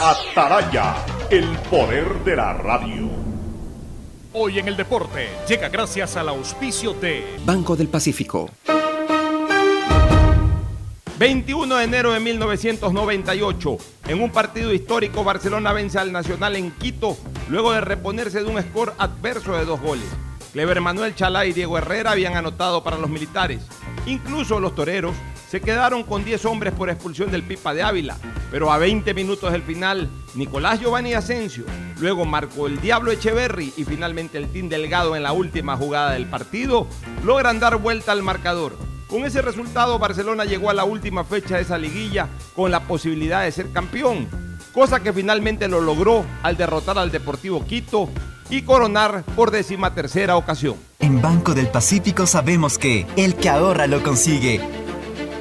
Ataraya, el poder de la radio. Hoy en el deporte llega gracias al auspicio de Banco del Pacífico. 21 de enero de 1998, en un partido histórico, Barcelona vence al Nacional en Quito luego de reponerse de un score adverso de dos goles. Clever Manuel Chalá y Diego Herrera habían anotado para los militares. Incluso los toreros se quedaron con 10 hombres por expulsión del Pipa de Ávila, pero a 20 minutos del final, Nicolás Giovanni Asensio, luego marcó el Diablo Echeverry y finalmente el Team Delgado en la última jugada del partido, logran dar vuelta al marcador. Con ese resultado, Barcelona llegó a la última fecha de esa liguilla con la posibilidad de ser campeón, cosa que finalmente lo logró al derrotar al Deportivo Quito y coronar por décima tercera ocasión. En Banco del Pacífico sabemos que el que ahorra lo consigue.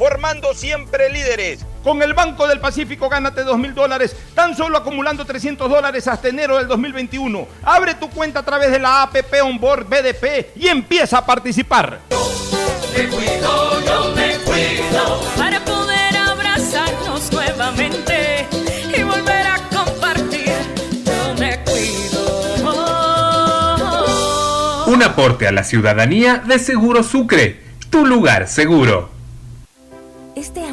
formando siempre líderes. Con el Banco del Pacífico gánate 2 mil dólares, tan solo acumulando 300 dólares hasta enero del 2021. Abre tu cuenta a través de la APP Onboard BDP y empieza a participar. Me cuido, yo me cuido. Para poder abrazarnos nuevamente y volver a compartir, yo me cuido. Un aporte a la ciudadanía de Seguro Sucre, tu lugar seguro.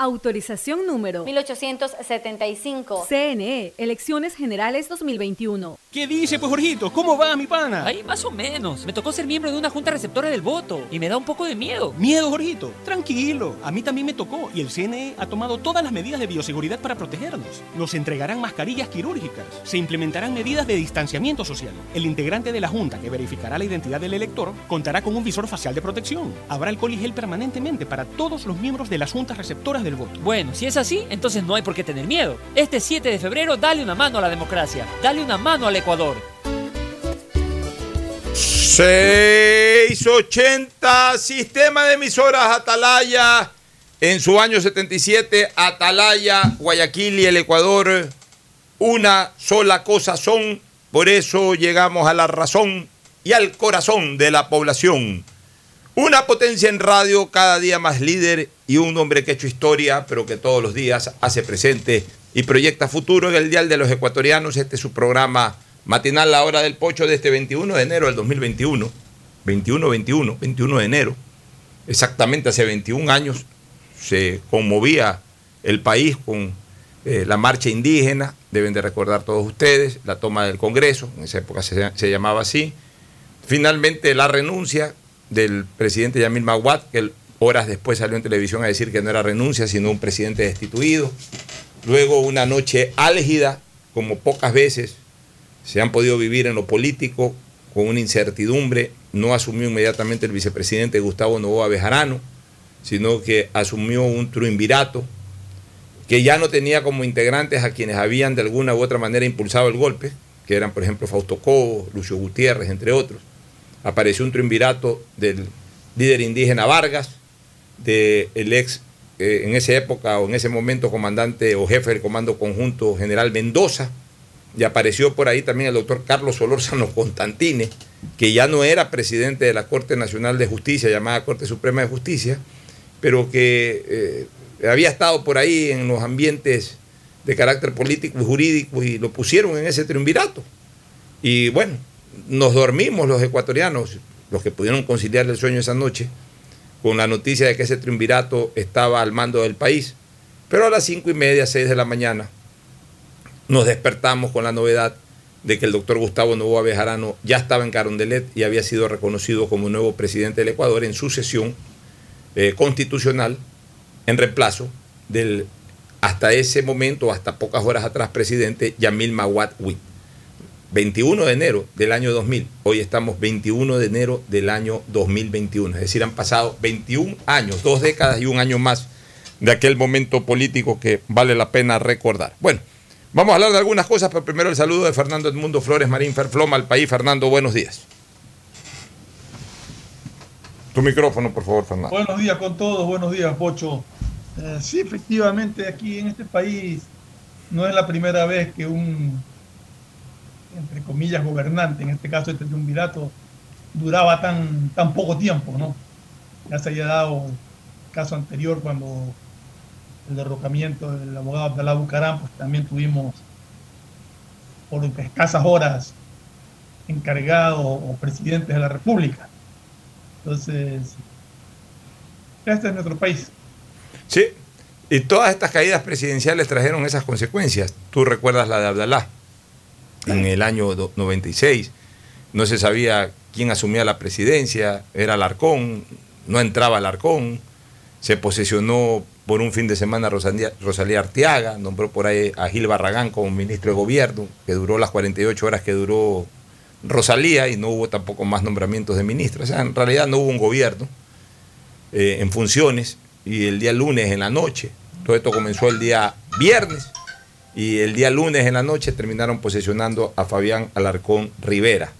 Autorización número 1875. CNE, Elecciones Generales 2021. ¿Qué dice, pues, Jorgito? ¿Cómo va, mi pana? Ahí más o menos. Me tocó ser miembro de una junta receptora del voto y me da un poco de miedo. ¿Miedo, Jorgito? Tranquilo. A mí también me tocó y el CNE ha tomado todas las medidas de bioseguridad para protegernos. Nos entregarán mascarillas quirúrgicas. Se implementarán medidas de distanciamiento social. El integrante de la junta que verificará la identidad del elector contará con un visor facial de protección. Habrá alcohol y gel permanentemente para todos los miembros de las juntas receptoras Bueno, si es así, entonces no hay por qué tener miedo. Este 7 de febrero, dale una mano a la democracia. Dale una mano al Ecuador. 680, sistema de emisoras Atalaya. En su año 77, Atalaya, Guayaquil y el Ecuador, una sola cosa son, por eso llegamos a la razón y al corazón de la población. Una potencia en radio cada día más líder y un hombre que ha hecho historia, pero que todos los días hace presente y proyecta futuro en el Dial de los Ecuatorianos. Este es su programa matinal La Hora del Pocho de este 21 de enero del 2021. 21-21, 21 de enero. Exactamente hace 21 años se conmovía el país con eh, la marcha indígena, deben de recordar todos ustedes, la toma del Congreso, en esa época se, se llamaba así. Finalmente la renuncia del presidente Yamil Maguad, que horas después salió en televisión a decir que no era renuncia, sino un presidente destituido. Luego una noche álgida, como pocas veces se han podido vivir en lo político, con una incertidumbre. No asumió inmediatamente el vicepresidente Gustavo Novoa Bejarano, sino que asumió un triunvirato que ya no tenía como integrantes a quienes habían de alguna u otra manera impulsado el golpe, que eran por ejemplo Fausto Cobo, Lucio Gutiérrez, entre otros. Apareció un triunvirato del líder indígena Vargas, del ex, eh, en esa época o en ese momento, comandante o jefe del Comando Conjunto General Mendoza, y apareció por ahí también el doctor Carlos Solórzano Constantine, que ya no era presidente de la Corte Nacional de Justicia, llamada Corte Suprema de Justicia, pero que eh, había estado por ahí en los ambientes de carácter político y jurídico y lo pusieron en ese triunvirato. Y bueno, nos dormimos los ecuatorianos, los que pudieron conciliar el sueño esa noche, con la noticia de que ese triunvirato estaba al mando del país. Pero a las cinco y media, seis de la mañana, nos despertamos con la novedad de que el doctor Gustavo Novoa Bejarano ya estaba en Carondelet y había sido reconocido como nuevo presidente del Ecuador en su sesión eh, constitucional en reemplazo del hasta ese momento, hasta pocas horas atrás, presidente Yamil Mawad Wit. 21 de enero del año 2000. Hoy estamos 21 de enero del año 2021. Es decir, han pasado 21 años, dos décadas y un año más de aquel momento político que vale la pena recordar. Bueno, vamos a hablar de algunas cosas, pero primero el saludo de Fernando Edmundo Flores Marín Ferfloma al país. Fernando, buenos días. Tu micrófono, por favor, Fernando. Buenos días con todos, buenos días, Pocho. Eh, sí, efectivamente, aquí en este país no es la primera vez que un entre comillas, gobernante, en este caso este triunvirato, duraba tan, tan poco tiempo, ¿no? Ya se había dado el caso anterior cuando el derrocamiento del abogado Abdalá Bucarán, pues también tuvimos por escasas horas encargado o presidentes de la República. Entonces, este es nuestro país. Sí, y todas estas caídas presidenciales trajeron esas consecuencias. Tú recuerdas la de Abdalá en el año 96. No se sabía quién asumía la presidencia, era Alarcón, no entraba Alarcón, se posesionó por un fin de semana Rosalía, Rosalía Arteaga, nombró por ahí a Gil Barragán como ministro de gobierno, que duró las 48 horas que duró Rosalía y no hubo tampoco más nombramientos de ministros. O sea, en realidad no hubo un gobierno eh, en funciones y el día lunes en la noche, todo esto comenzó el día viernes y el día lunes en la noche terminaron posesionando a Fabián Alarcón Rivera.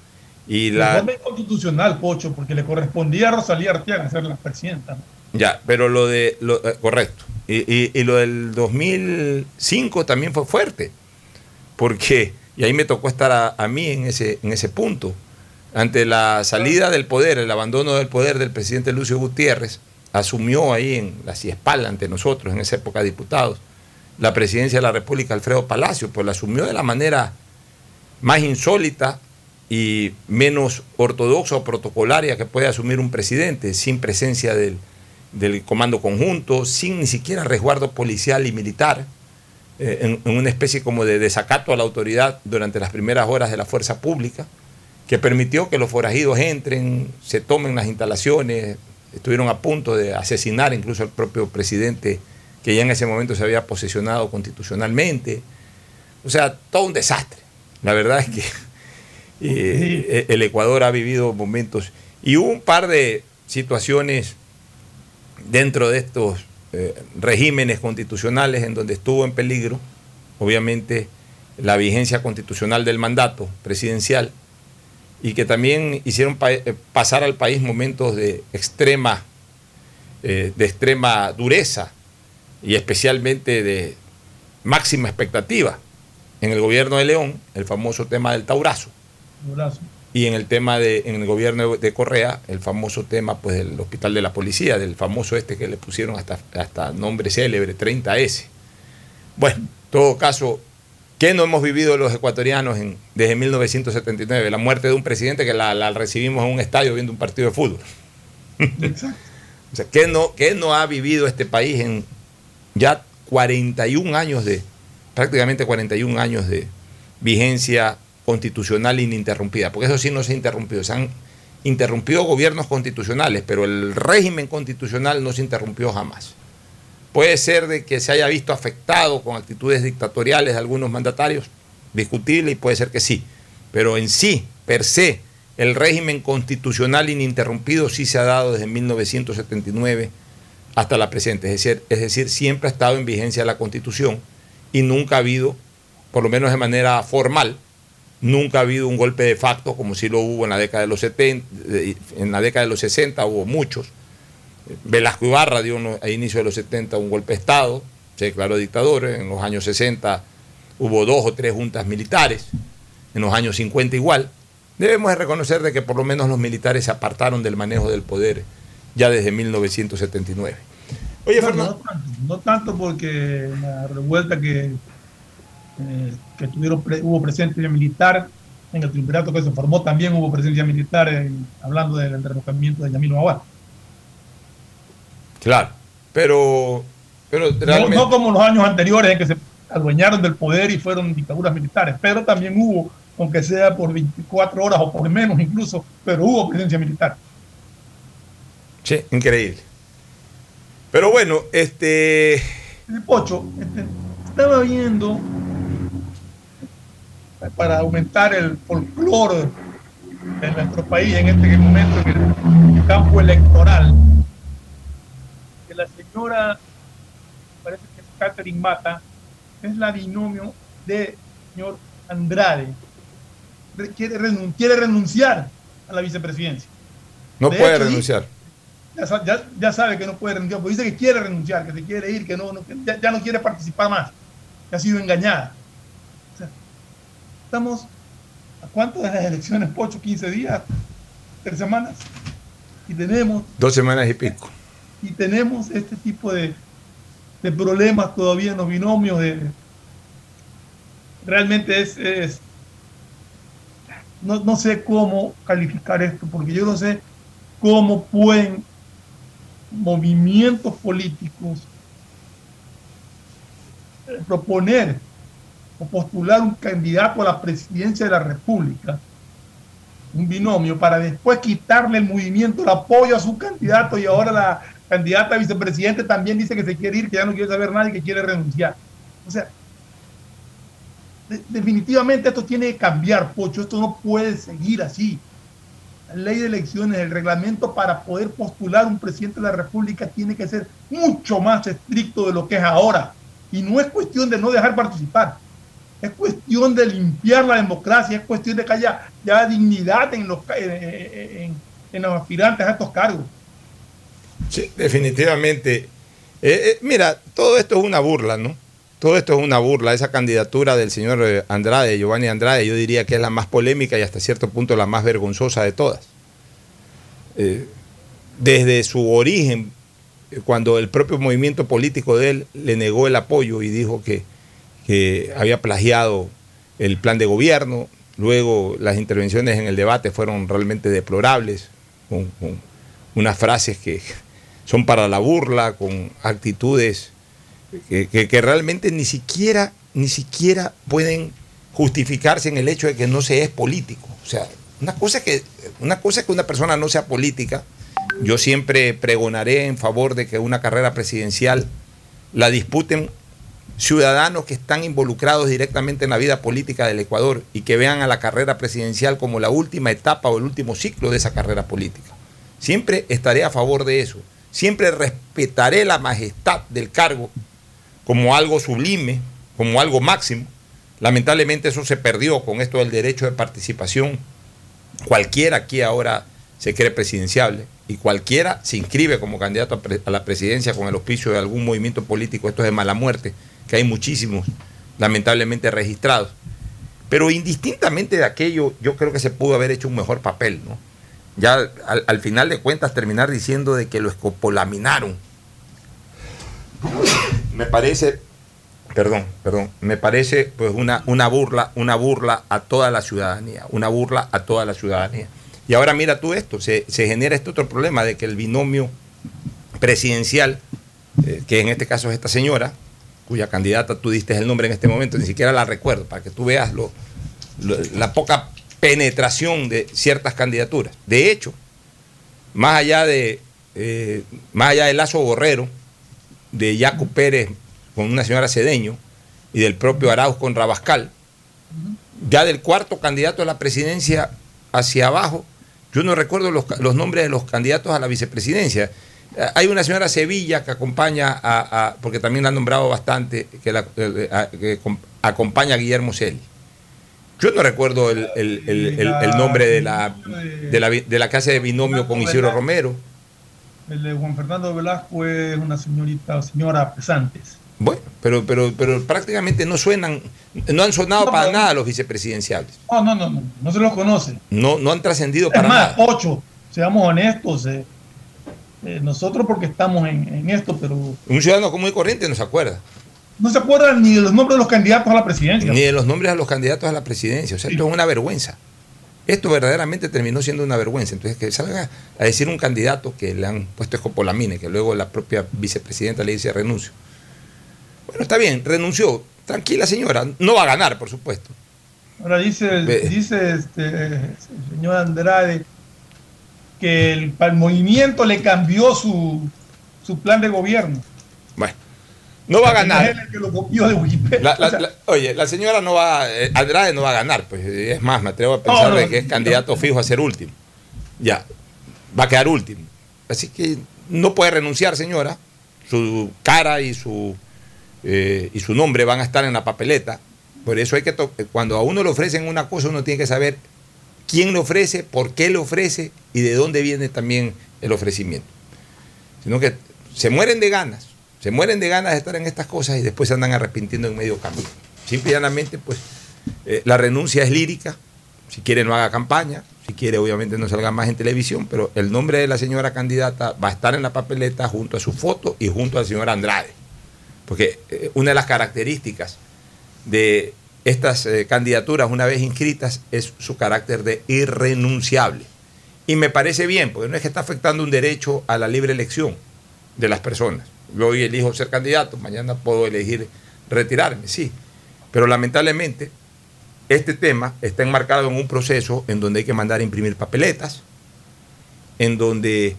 Y la... constitucional, Pocho, porque le correspondía a Rosalía Arteaga ser la presidenta. Ya, pero lo de... Lo, eh, correcto. Y, y, lo del 2005 también fue fuerte, porque, y ahí me tocó estar a, a mí en ese, en ese punto, ante la salida del poder, el abandono del poder del presidente Lucio Gutiérrez, asumió ahí en la ciespalda ante nosotros, en esa época diputados, la presidencia de la República Alfredo Palacio, pues la asumió de la manera más insólita y menos ortodoxa o protocolaria que puede asumir un presidente, sin presencia del, comando conjunto, sin ni siquiera resguardo policial y militar, eh, en, una especie como de desacato a la autoridad durante las primeras horas de la fuerza pública, que permitió que los forajidos entren, se tomen las instalaciones, estuvieron a punto de asesinar incluso al propio presidente que ya en ese momento se había posesionado constitucionalmente. O sea, todo un desastre. La verdad es que eh, el Ecuador ha vivido momentos y hubo un par de situaciones dentro de estos eh, regímenes constitucionales en donde estuvo en peligro, obviamente, la vigencia constitucional del mandato presidencial y que también hicieron eh, pasar al país momentos de extrema eh, de extrema dureza y especialmente de máxima expectativa. En el gobierno de León, el famoso tema del taurazo. Y en el tema de, en el gobierno de Correa, el famoso tema pues del hospital de la policía, del famoso este que le pusieron hasta, hasta nombre célebre, 30S. Bueno, en todo caso, ¿qué no hemos vivido los ecuatorianos en, desde 1979? La muerte de un presidente que la, la recibimos en un estadio viendo un partido de fútbol. Exacto. O sea, ¿qué no, qué no ha vivido este país en ya 41 años de, prácticamente 41 años de vigencia constitucional ininterrumpida? Porque eso sí no se ha interrumpido. Se han interrumpido gobiernos constitucionales, pero el régimen constitucional no se interrumpió jamás. Puede ser de que se haya visto afectado con actitudes dictatoriales de algunos mandatarios, discutible, y puede ser que sí. Pero en sí, per se, el régimen constitucional ininterrumpido sí se ha dado desde 1979 hasta la presente. Es decir, es decir, siempre ha estado en vigencia la constitución y nunca ha habido, por lo menos de manera formal, nunca ha habido un golpe de facto como sí lo hubo en la década de los 70, en la década de los 60 hubo muchos. Velasco Ibarra dio a inicio de los 70 un golpe de Estado, se declaró dictador, en los años 60 hubo dos o tres juntas militares, en los años 50 igual. Debemos de reconocer de que por lo menos los militares se apartaron del manejo del poder ya desde 1979. Oye, no, Fernando. No tanto, no tanto porque la revuelta que, eh, que tuvieron pre- hubo presencia militar en el triunvirato que se formó también hubo presencia militar en- hablando del derrocamiento de Yamil Maguad. Claro, pero, pero No, no como los años anteriores en que se adueñaron del poder y fueron dictaduras militares, pero también hubo, aunque sea por 24 horas o por menos incluso, pero hubo presencia militar. Increíble. Pero bueno, este... El Pocho, este, estaba viendo para aumentar el folclore de nuestro país en este momento en el campo electoral, que la señora, parece que es Catherine Mata, es la binomio de señor Andrade. Re- Quiere, renun- quiere renunciar a la vicepresidencia. No De puede hecho, renunciar. Ya, sa- ya- ya sabe que no puede renunciar, porque dice que quiere renunciar, que se quiere ir, que no, ya, ya no quiere participar más, que ha sido engañada. O sea, estamos a cuánto de las elecciones, Pocho, 15 días, tres semanas, y tenemos, Dos semanas y pico. y tenemos este tipo de, de problemas todavía en los binomios de realmente es, es- no, no sé cómo calificar esto, porque yo no sé cómo pueden movimientos políticos proponer o postular un candidato a la presidencia de la República, un binomio, para después quitarle el movimiento, el apoyo a su candidato y ahora la candidata a vicepresidente también dice que se quiere ir, que ya no quiere saber nada y que quiere renunciar. O sea, de- definitivamente esto tiene que cambiar, Pocho, esto no puede seguir así. Ley de elecciones, el reglamento para poder postular un presidente de la República tiene que ser mucho más estricto de lo que es ahora. Y no es cuestión de no dejar participar, es cuestión de limpiar la democracia, es cuestión de que haya ya dignidad en los, ca- en, en- en los aspirantes a estos cargos. Sí, definitivamente. Eh, eh, mira, todo esto es una burla, ¿no? Todo esto es una burla. Esa candidatura del señor eh, Andrade, Giovanni Andrade, yo diría que es la más polémica y hasta cierto punto la más vergonzosa de todas. Eh, desde su origen, eh, cuando el propio movimiento político de él le negó el apoyo y dijo que, había plagiado el plan de gobierno, luego las intervenciones en el debate fueron realmente deplorables, con unas frases que son para la burla, con actitudes que, realmente ni siquiera, ni siquiera pueden justificarse en el hecho de que no se es político. O sea, una cosa que, una cosa es que una persona no sea política. Yo siempre pregonaré en favor de que una carrera presidencial la disputen ciudadanos que están involucrados directamente en la vida política del Ecuador y que vean a la carrera presidencial como la última etapa o el último ciclo de esa carrera política. Siempre estaré a favor de eso. Siempre respetaré la majestad del cargo como algo sublime, como algo máximo. Lamentablemente eso se perdió con esto del derecho de participación. Cualquiera aquí ahora se cree presidenciable y cualquiera se inscribe como candidato a, la presidencia con el auspicio de algún movimiento político, esto es de mala muerte, que hay muchísimos lamentablemente registrados. Pero indistintamente de aquello, yo creo que se pudo haber hecho un mejor papel, ¿no? Ya al, al final de cuentas terminar diciendo de que lo escopolaminaron. Me parece, perdón, perdón, me parece pues una, una burla, una burla a toda la ciudadanía, una burla a toda la ciudadanía. Y ahora mira tú esto, se, se genera este otro problema de que el binomio presidencial, eh, que en este caso es esta señora, cuya candidata tú diste el nombre en este momento, ni siquiera la recuerdo, para que tú veas lo, la poca penetración de ciertas candidaturas. De hecho, más allá de, eh, más allá de Lazo Borrero, de Jaco Pérez con una señora Cedeño y del propio Arauz con Rabascal, ya del cuarto candidato a la presidencia hacia abajo, yo no recuerdo los, los nombres de los candidatos a la vicepresidencia. Eh, Hay una señora Sevilla que acompaña a, a- porque también la han nombrado bastante, que, la- eh, a- que com- acompaña a Guillermo Celi. Yo no recuerdo el, el- el- nombre de la, de, la, de la hace de binomio con Isidro Romero. El de Juan Fernando Velasco es una señorita, señora Pesantes. Bueno, pero, pero, pero prácticamente no suenan, no han sonado No, para pero- nada los vicepresidenciales. No, no, no, no, no se los conoce. No, no han trascendido para más, nada. ocho, seamos honestos, eh, eh, nosotros porque estamos en, en esto, pero Un ciudadano común y corriente no se acuerda. no se acuerdan ni de los nombres de los candidatos a la presidencia. Ni de los nombres a los candidatos a la presidencia. O sea, esto es una vergüenza. Esto verdaderamente terminó siendo una vergüenza. Entonces, que salga a decir un candidato que le han puesto escopolamina, que luego la propia vicepresidenta le dice renuncio. Bueno, está bien, renunció. Tranquila, señora. No va a ganar, por supuesto. Ahora dice, Ve. dice este, el señor Andrade que el, el movimiento le cambió su, su plan de gobierno. No va a ganar. Es él el que lo copió de Wikipedia. La- la- O sea, la- oye, la señora no va, eh, Andrade no va a ganar, pues es más, me atrevo a pensar No, no, de que es candidato fijo a ser último. Ya, va a quedar último. Así que no puede renunciar, señora. Su cara y su, eh, y su nombre van a estar en la papeleta. Por eso hay que, to- cuando a uno le ofrecen una cosa, uno tiene que saber quién le ofrece, por qué le ofrece y de dónde viene también el ofrecimiento. Sino que se mueren de ganas, se mueren de ganas de estar en estas cosas y después se andan arrepintiendo en medio camino. Simple y llanamente, pues eh, la renuncia es lírica, si quiere no haga campaña, si quiere obviamente no salga más en televisión, pero el nombre de la señora candidata va a estar en la papeleta junto a su foto y junto al señor Andrade. Porque eh, una de las características de estas eh, candidaturas una vez inscritas es su carácter de irrenunciable. Y me parece bien, porque no es que está afectando un derecho a la libre elección de las personas. Yo hoy elijo ser candidato, mañana puedo elegir retirarme, sí. Pero lamentablemente este tema está enmarcado en un proceso en donde hay que mandar a imprimir papeletas, en donde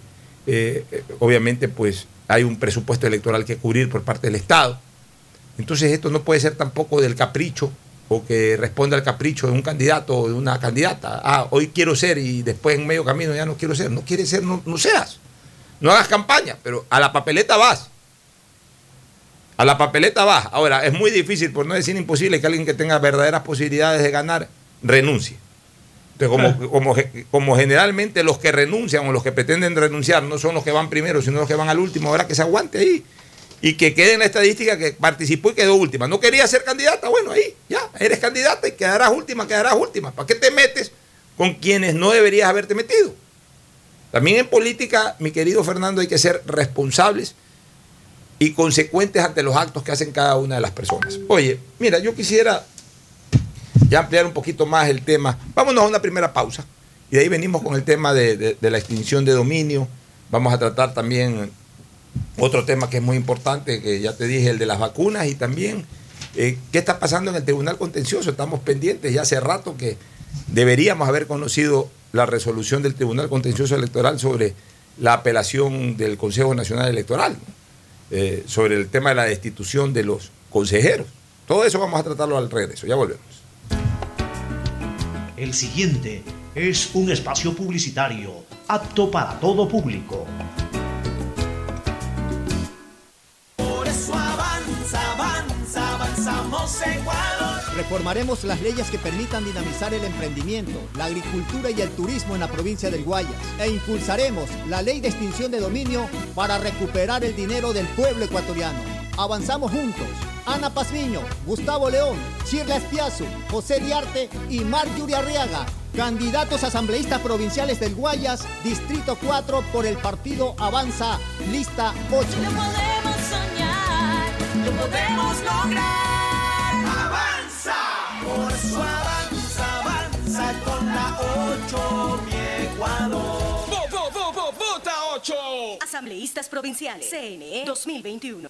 eh, eh, obviamente pues hay un presupuesto electoral que cubrir por parte del Estado. Entonces esto no puede ser tampoco del capricho o que responda al capricho de un candidato o de una candidata. Ah, hoy quiero ser y después en medio camino ya no quiero ser. No quieres ser, no, no seas. No hagas campaña, pero a la papeleta vas. A la papeleta vas. Ahora, es muy difícil, por no decir imposible, que alguien que tenga verdaderas posibilidades de ganar renuncie. Entonces, como, como generalmente los que renuncian o los que pretenden renunciar no son los que van primero, sino los que van al último, ahora que se aguante ahí y que quede en la estadística que participó y quedó última. No quería ser candidata, bueno, ahí, ya, eres candidata y quedarás última, quedarás última. ¿Para qué te metes con quienes no deberías haberte metido? También en política, mi querido Fernando, hay que ser responsables y consecuentes ante los actos que hacen cada una de las personas. Oye, mira, yo quisiera ya ampliar un poquito más el tema. Vámonos a una primera pausa y de ahí venimos con el tema de, de- la extinción de dominio. Vamos a tratar también otro tema que es muy importante, que ya te dije, el de las vacunas y también eh, qué está pasando en el Tribunal Contencioso. Estamos pendientes ya hace rato que deberíamos haber conocido la resolución del Tribunal Contencioso Electoral sobre la apelación del Consejo Nacional Electoral. Eh, sobre el tema de la destitución de los consejeros. Todo eso vamos a tratarlo al regreso. Ya volvemos. El siguiente es un espacio publicitario apto para todo público. Por eso avanza, avanza, avanzamos. Reformaremos las leyes que permitan dinamizar el emprendimiento, la agricultura y el turismo en la provincia del Guayas. E impulsaremos la ley de extinción de dominio para recuperar el dinero del pueblo ecuatoriano. Avanzamos juntos. Ana Pazmiño, Gustavo León, Chirla Espiazu, José Diarte y Marjorie Arriaga. Candidatos asambleístas provinciales del Guayas, Distrito 4 por el partido Avanza, lista 8. podemos soñar, lo podemos lograr. Por su avanza, avanza con la 8, mi Ecuador. ¡Vota 8! Asambleístas Provinciales, CNE 2021.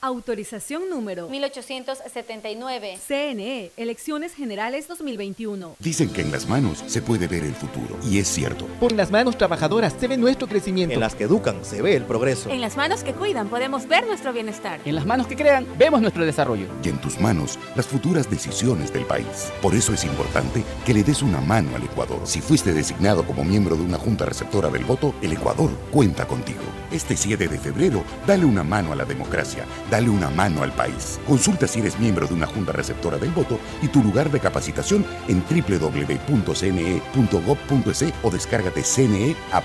Autorización número 1879. CNE, Elecciones Generales 2021. Dicen que en las manos se puede ver el futuro. Y es cierto. Por las manos trabajadoras se ve nuestro crecimiento. En las que educan se ve el progreso. En las manos que cuidan podemos ver nuestro bienestar. En las manos que crean vemos nuestro desarrollo. Y en tus manos las futuras decisiones del país. Por eso es importante que le des una mano al Ecuador. Si fuiste designado como miembro de una junta receptora del voto, el Ecuador cuenta contigo. Este 7 de febrero, dale una mano a la democracia Dale una mano al país. Consulta si eres miembro de una junta receptora del voto y tu lugar de capacitación en www.cne.gov.es o descárgate CNE App.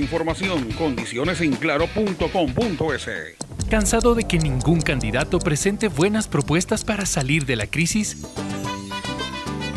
información, condiciones en claro.com.es. ¿Cansado de que ningún candidato presente buenas propuestas para salir de la crisis?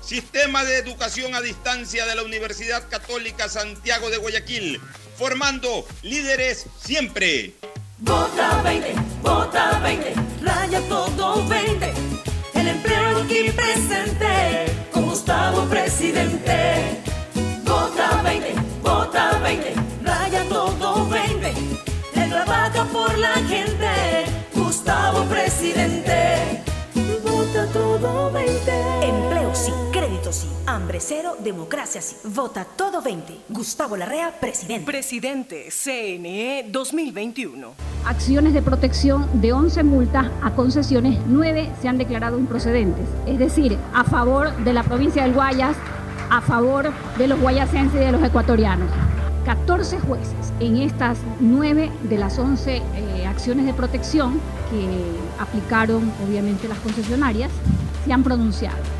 Sistema de Educación a Distancia de la Universidad Católica Santiago de Guayaquil, formando líderes siempre. Vota 20, vota 20, raya todo 20. El empleo aquí presente, con Gustavo presidente. Vota 20, vota 20, raya todo 20. Él trabaja por la gente, Gustavo presidente. Vota todo 20. Hambre cero, democracia sí. Vota todo 20. Gustavo Larrea, presidente. Presidente, CNE 2021. Acciones de protección de 11 multas a concesiones, 9 se han declarado improcedentes. Es decir, a favor de la provincia del Guayas, a favor de los guayasenses y de los ecuatorianos. 14 jueces en estas 9 de las 11 eh, acciones de protección que aplicaron obviamente las concesionarias se han pronunciado.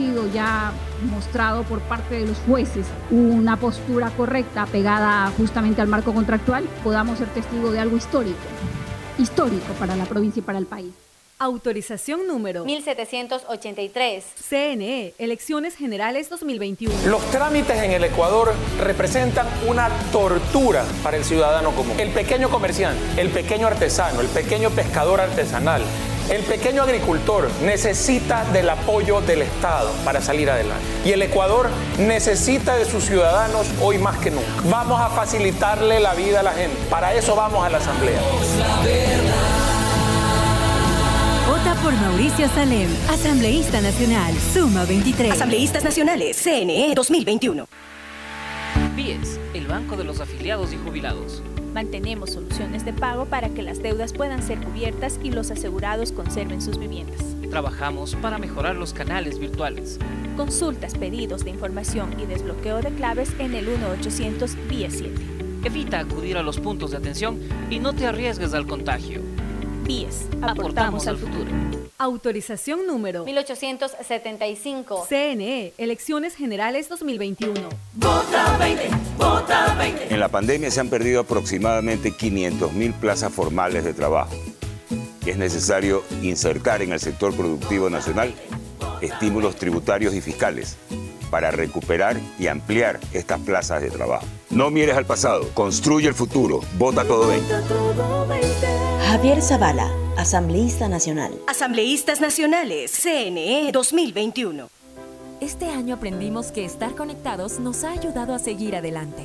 sido ya mostrado por parte de los jueces una postura correcta pegada justamente al marco contractual, podamos ser testigo de algo histórico, histórico para la provincia y para el país. Autorización número 1783. CNE, Elecciones Generales 2021. Los trámites en el Ecuador representan una tortura para el ciudadano común. El pequeño comerciante, el pequeño artesano, el pequeño pescador artesanal, el pequeño agricultor necesita del apoyo del Estado para salir adelante. Y el Ecuador necesita de sus ciudadanos hoy más que nunca. Vamos a facilitarle la vida a la gente. Para eso vamos a la Asamblea. Vota por Mauricio Salem, asambleísta nacional, Suma 23. Asambleístas Nacionales, CNE 2021. BIES, el Banco de los Afiliados y Jubilados. Mantenemos soluciones de pago para que las deudas puedan ser cubiertas y los asegurados conserven sus viviendas. Trabajamos para mejorar los canales virtuales. Consultas, pedidos de información y desbloqueo de claves en el 1-800 BIES 7. Evita acudir a los puntos de atención y no te arriesgues al contagio. BIES, aportamos al futuro. Autorización número 1875. CNE, Elecciones Generales 2021. Vota 20, vota 20. En la pandemia se han perdido aproximadamente 500.000 plazas formales de trabajo. Es necesario insertar en el sector productivo nacional estímulos tributarios y fiscales para recuperar y ampliar estas plazas de trabajo. No mires al pasado, construye el futuro. Vota todo 20. Javier Zavala, Asambleísta Nacional. Asambleístas Nacionales, CNE 2021. Este año aprendimos que estar conectados nos ha ayudado a seguir adelante.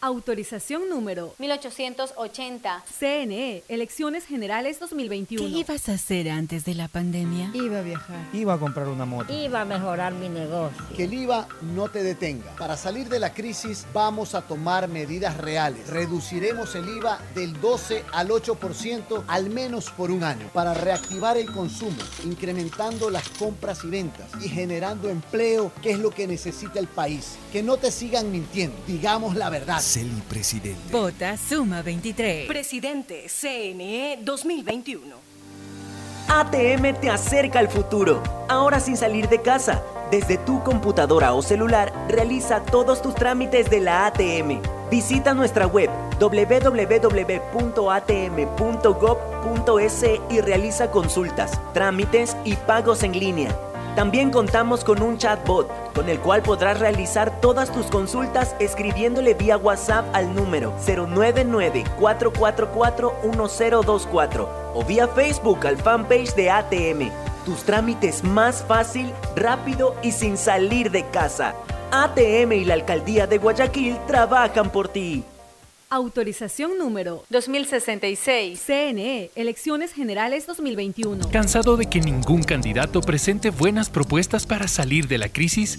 Autorización número 1880. CNE, Elecciones Generales 2021. ¿Qué ibas a hacer antes de la pandemia? Iba a viajar. Iba a comprar una moto. Iba a mejorar mi negocio. Que el IVA no te detenga. Para salir de la crisis vamos a tomar medidas reales. Reduciremos el IVA del 12 al 8% al menos por un año para reactivar el consumo, incrementando las compras y ventas y generando empleo, que es lo que necesita el país. Que no te sigan mintiendo. Digamos la verdad. Celi Presidente. Vota Suma 23. Presidente CNE 2021. ATM te acerca al futuro. Ahora sin salir de casa. Desde tu computadora o celular, realiza todos tus trámites de la ATM. Visita nuestra web www.atm.gov.es y realiza consultas, trámites y pagos en línea. También contamos con un chatbot con el cual podrás realizar todas tus consultas escribiéndole vía WhatsApp al número 099-444-1024 o vía Facebook al fanpage de ATM. Tus trámites más fácil, rápido y sin salir de casa. ATM y la Alcaldía de Guayaquil trabajan por ti. Autorización número 2066. CNE, Elecciones Generales 2021. ¿Cansado de que ningún candidato presente buenas propuestas para salir de la crisis?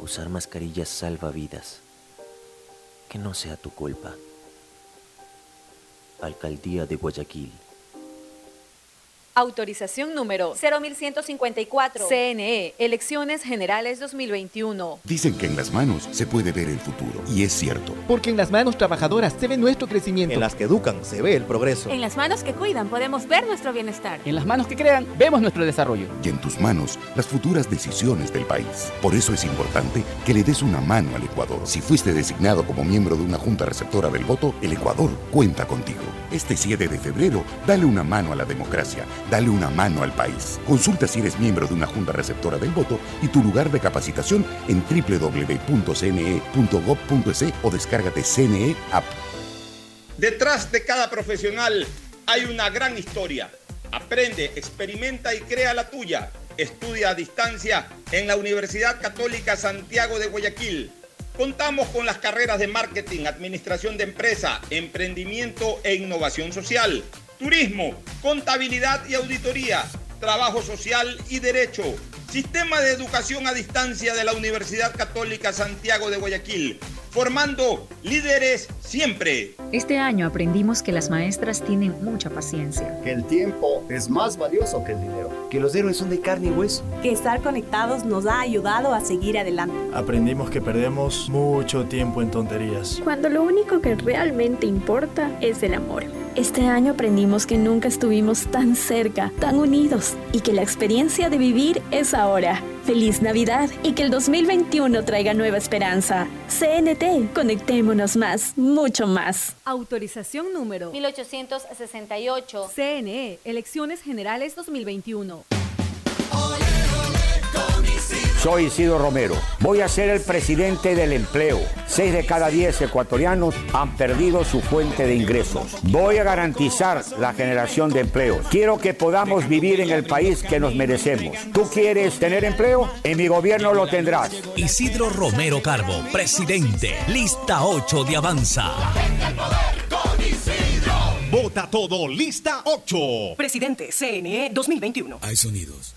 Usar mascarillas salva vidas. Que no sea tu culpa. Alcaldía de Guayaquil. Autorización número 0154. CNE, Elecciones Generales 2021. Dicen que en las manos se puede ver el futuro. Y es cierto. Porque en las manos trabajadoras se ve nuestro crecimiento. En las que educan se ve el progreso. En las manos que cuidan podemos ver nuestro bienestar. En las manos que crean vemos nuestro desarrollo. Y en tus manos las futuras decisiones del país. Por eso es importante que le des una mano al Ecuador. Si fuiste designado como miembro de una junta receptora del voto, el Ecuador cuenta contigo. Este 7 de febrero, dale una mano a la democracia. Dale una mano al país. Consulta si eres miembro de una junta receptora del voto y tu lugar de capacitación en www.cne.gov.es o descárgate CNE App. Detrás de cada profesional hay una gran historia. Aprende, experimenta y crea la tuya. Estudia a distancia en la Universidad Católica Santiago de Guayaquil. Contamos con las carreras de marketing, administración de empresa, emprendimiento e innovación social, turismo, contabilidad y auditoría, trabajo social y derecho. Sistema de educación a distancia de la Universidad Católica Santiago de Guayaquil formando líderes siempre. Este año aprendimos que las maestras tienen mucha paciencia. Que el tiempo es más valioso que el dinero. Que los héroes son de carne y hueso. Que estar conectados nos ha ayudado a seguir adelante. Aprendimos que perdemos mucho tiempo en tonterías. Cuando lo único que realmente importa es el amor. Este año aprendimos que nunca estuvimos tan cerca, tan unidos y que la experiencia de vivir es ahora. Feliz Navidad y que el 2021 traiga nueva esperanza. CNT, conectémonos más, mucho más. Autorización número 1868. CNE, Elecciones Generales 2021. Soy Isidro Romero. Voy a ser el presidente del empleo. Seis de cada diez ecuatorianos han perdido su fuente de ingresos. Voy a garantizar la generación de empleos. Quiero que podamos vivir en el país que nos merecemos. ¿Tú quieres tener empleo? En mi gobierno lo tendrás. Isidro Romero Carbo, presidente. Lista 8 de Avanza. Vota todo, lista 8. Presidente, CNE 2021. Hay sonidos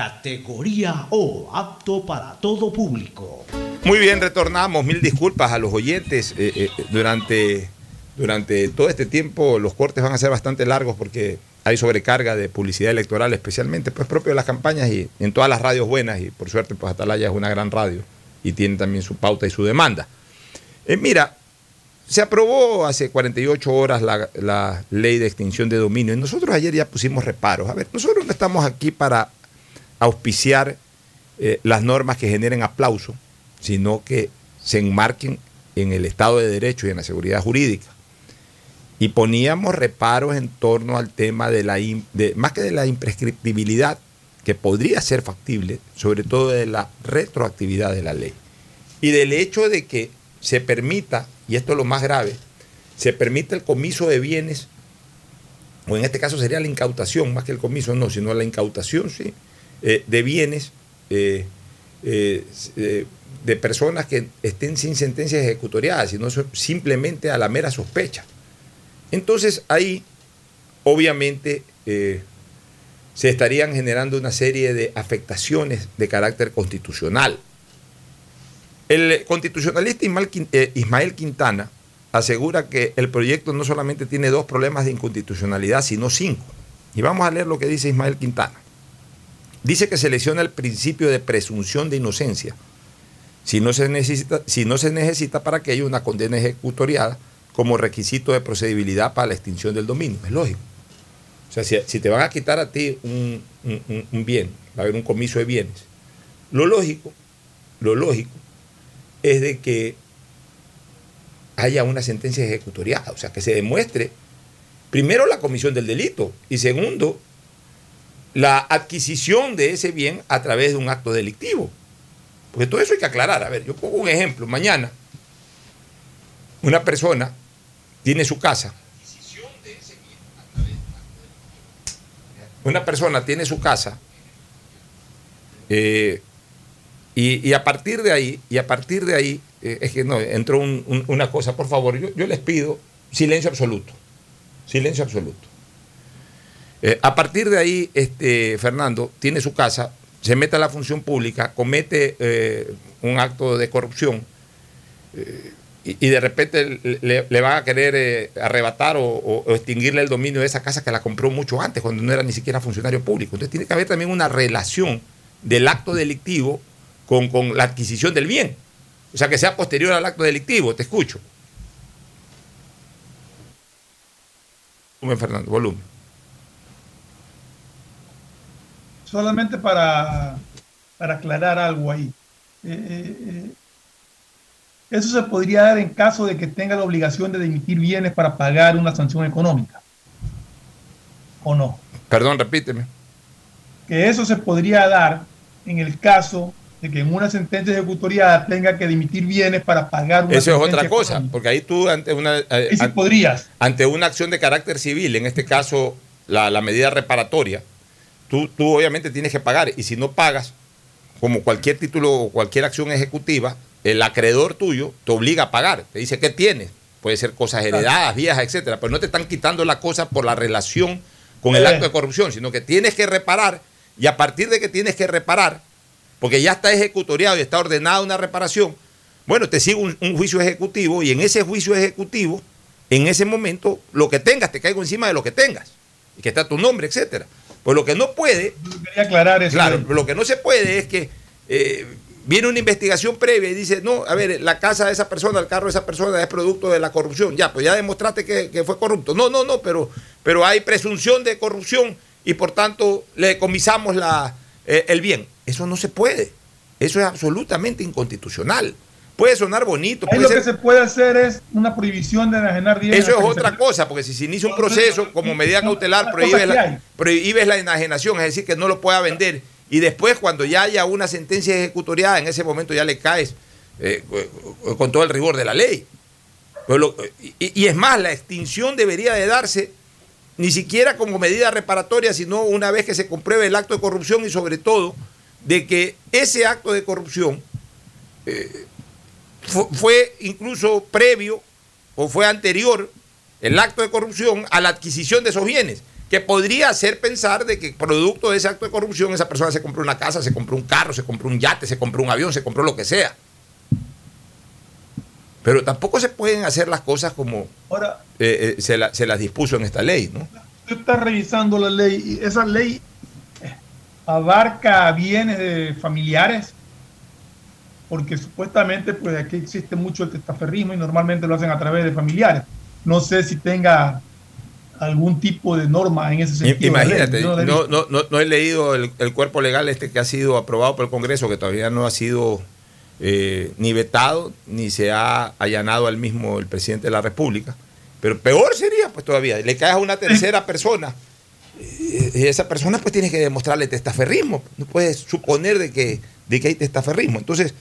categoría O, apto para todo público. Muy bien, retornamos. Mil disculpas a los oyentes. Eh, eh, durante, durante todo este tiempo los cortes van a ser bastante largos porque hay sobrecarga de publicidad electoral, especialmente pues propio de las campañas y en todas las radios buenas. Y por suerte, pues Atalaya es una gran radio y tiene también su pauta y su demanda. Eh, mira, se aprobó hace 48 horas la, la, ley de extinción de dominio y nosotros ayer ya pusimos reparos. A ver, nosotros no estamos aquí para auspiciar las normas que generen aplauso sino que se enmarquen en el Estado de Derecho y en la seguridad jurídica. Y poníamos reparos en torno al tema de la, más que de la imprescriptibilidad, que podría ser factible, sobre todo de la retroactividad de la ley. Y del hecho de que se permita, y esto es lo más grave, se permite el comiso de bienes, o en este caso sería la incautación, más que el comiso, no, sino la incautación, sí, eh, de bienes eh, eh, de personas que estén sin sentencias ejecutoriadas, sino simplemente a la mera sospecha. Entonces ahí, obviamente, se estarían generando una serie de afectaciones de carácter constitucional. El constitucionalista Ismael Quintana asegura que el proyecto no solamente tiene dos problemas de inconstitucionalidad, sino cinco. Y vamos a leer lo que dice Ismael Quintana. Dice que se lesiona el principio de presunción de inocencia si no se necesita, si no se necesita para que haya una condena ejecutoriada como requisito de procedibilidad para la extinción del dominio. Es lógico. O sea, si, te van a quitar a ti un, bien, va a haber un comiso de bienes, lo lógico, lo lógico es de que haya una sentencia ejecutoriada, o sea, que se demuestre primero la comisión del delito y segundo la adquisición de ese bien a través de un acto delictivo. Porque todo eso hay que aclarar. A ver, yo pongo un ejemplo. Mañana, una persona tiene su casa. Una persona tiene su casa. Eh, y, a partir de ahí, y a partir de ahí, eh, es que no, entró una cosa, por favor, yo, les pido silencio absoluto. Silencio absoluto. Eh, a partir de ahí, este, Fernando tiene su casa, se mete a la función pública, comete eh, un acto de corrupción eh, y, de repente le, van a querer arrebatar o, extinguirle el dominio de esa casa que la compró mucho antes, cuando no era ni siquiera funcionario público. Entonces tiene que haber también una relación del acto delictivo con, con la adquisición del bien. O sea, que sea posterior al acto delictivo. Te escucho. Volumen, Fernando, volumen. Solamente para, para aclarar algo ahí. Eh, eh, eh, eso se podría dar en caso de que tenga la obligación de emitir bienes para pagar una sanción económica. ¿O no? Perdón, repíteme. Que eso se podría dar en el caso de que en una sentencia ejecutoriada tenga que dimitir bienes para pagar una Eso es otra cosa, porque ahí tú ante una eh, podrías? ante una acción de carácter civil, en este caso la, medida reparatoria, tú, tú obviamente tienes que pagar. Y si no pagas, como cualquier título o cualquier acción ejecutiva, el acreedor tuyo te obliga a pagar, te dice qué tienes, puede ser cosas heredadas, viejas, etcétera, pero no te están quitando la cosa por la relación con el eh. acto de corrupción, sino que tienes que reparar. Y a partir de que tienes que reparar porque ya está ejecutoriado y está ordenada una reparación, bueno, te sigue un, juicio ejecutivo y en ese juicio ejecutivo, en ese momento, lo que tengas, te caigo encima de lo que tengas, y que está tu nombre, etcétera. Pues lo que no puede, quería aclarar eso. Claro, lo que no se puede es que eh, viene una investigación previa y dice, no, a ver, la casa de esa persona, el carro de esa persona es producto de la corrupción. Ya, pues ya demostraste que, fue corrupto. No, no, no, pero, pero hay presunción de corrupción y por tanto le comisamos la, eh, el bien. Eso no se puede. Eso es absolutamente inconstitucional. Puede sonar bonito. Ahí lo que se puede hacer es una prohibición de enajenar bienes. Eso es otra cosa, porque si se inicia un proceso como medida cautelar, prohíbes la, prohíbes la enajenación, es decir, que no lo pueda vender. Y después, cuando ya haya una sentencia ejecutoriada, en ese momento ya le caes eh, con todo el rigor de la ley. y, y es más, la extinción debería de darse ni siquiera como medida reparatoria, sino una vez que se compruebe el acto de corrupción y sobre todo de que ese acto de corrupción eh, fue, incluso previo o fue anterior el acto de corrupción a la adquisición de esos bienes, que podría hacer pensar de que producto de ese acto de corrupción esa persona se compró una casa, se compró un carro, se compró un yate, se compró un avión, se compró lo que sea. Pero tampoco se pueden hacer las cosas como eh, eh, se, las dispuso en esta ley, ¿no? Usted está revisando la ley y esa ley abarca bienes familiares, porque supuestamente pues aquí existe mucho el testaferrismo y normalmente lo hacen a través de familiares. No sé si tenga algún tipo de norma en ese sentido. Imagínate, no, no, no, he leído el, el, cuerpo legal este que ha sido aprobado por el Congreso, que todavía no ha sido eh, ni vetado, ni se ha allanado al mismo el presidente de la República. Pero peor sería, pues todavía, le caes a una tercera persona. Y esa persona pues tiene que demostrarle testaferrismo. No puedes suponer de que, de que hay testaferrismo. Entonces,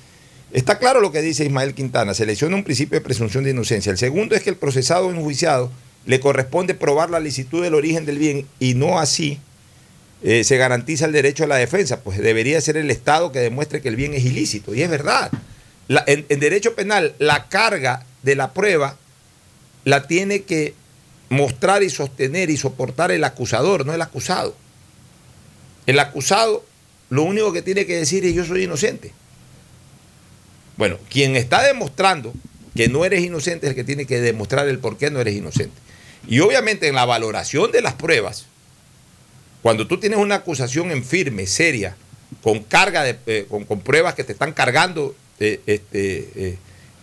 está claro lo que dice Ismael Quintana. Selecciona un principio de presunción de inocencia. El segundo es que el procesado enjuiciado le corresponde probar la licitud del origen del bien y no así eh, se garantiza el derecho a la defensa, pues debería ser el Estado que demuestre que el bien es ilícito. Y es verdad. en, derecho penal, la carga de la prueba la tiene que mostrar y sostener y soportar el acusador, no el acusado. El acusado lo único que tiene que decir es yo soy inocente. Bueno, quien está demostrando que no eres inocente es el que tiene que demostrar el por qué no eres inocente. Y obviamente en la valoración de las pruebas, cuando tú tienes una acusación en firme, seria, con carga de, eh, con, pruebas que te están cargando eh, este, eh,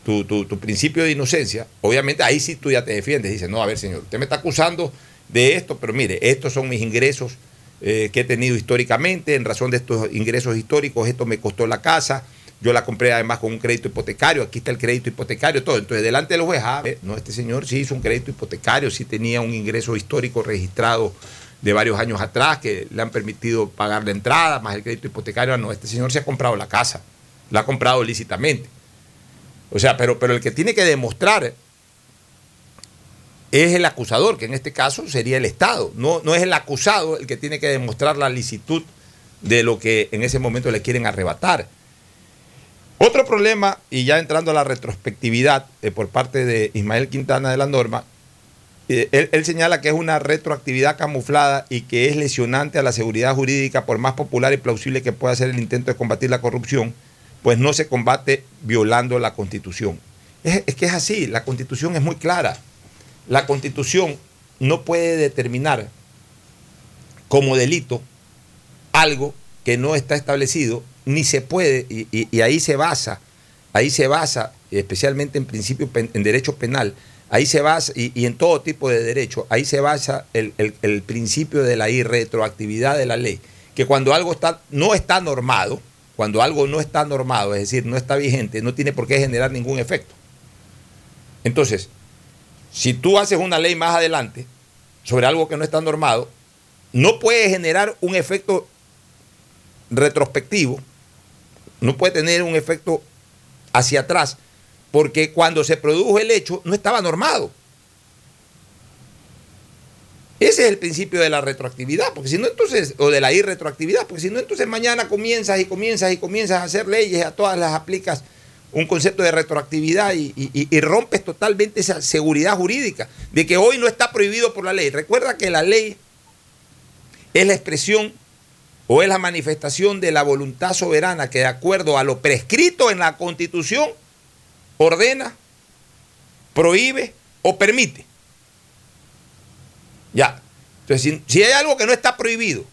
tu, principio de inocencia, obviamente ahí sí tú ya te defiendes. Dices, no, a ver, señor, usted me está acusando de esto, pero mire, estos son mis ingresos que he tenido históricamente. En razón de estos ingresos históricos, esto me costó la casa. Yo la compré además con un crédito hipotecario. Aquí está el crédito hipotecario, todo. Entonces, delante de los juez, ah, no, este señor sí hizo un crédito hipotecario, sí tenía un ingreso histórico registrado de varios años atrás que le han permitido pagar la entrada, más el crédito hipotecario. Ah, no, este señor se ha comprado la casa, la ha comprado lícitamente. O sea, pero, pero el que tiene que demostrar es el acusador, que en este caso sería el Estado. No, no es el acusado el que tiene que demostrar la licitud de lo que en ese momento le quieren arrebatar. Otro problema, y ya entrando a la retrospectividad eh, por parte de Ismael Quintana de la norma, eh, él, señala que es una retroactividad camuflada y que es lesionante a la seguridad jurídica, por más popular y plausible que pueda ser el intento de combatir la corrupción, pues no se combate violando la Constitución. Es, es que es así, la Constitución es muy clara. La Constitución no puede determinar como delito algo que no está establecido, ni se puede, y, ahí se basa, ahí se basa, especialmente en principio en derecho penal, ahí se basa, y, y en todo tipo de derecho, ahí se basa el, el- el principio de la irretroactividad de la ley, que cuando algo está, no está normado, cuando algo no está normado, es decir, no está vigente, no tiene por qué generar ningún efecto. Entonces, si tú haces una ley más adelante sobre algo que no está normado, no puede generar un efecto retrospectivo, no puede tener un efecto hacia atrás, porque cuando se produjo el hecho no estaba normado. Ese es el principio de la retroactividad, porque si no entonces, o de la irretroactividad, porque si no entonces mañana comienzas y comienzas y comienzas a hacer leyes, a todas las aplicas un concepto de retroactividad y, y- y rompes totalmente esa seguridad jurídica de que hoy no está prohibido por la ley. Recuerda que la ley es la expresión o es la manifestación de la voluntad soberana que de acuerdo a lo prescrito en la Constitución ordena, prohíbe o permite. Ya. Entonces, si, si hay algo que no está prohibido,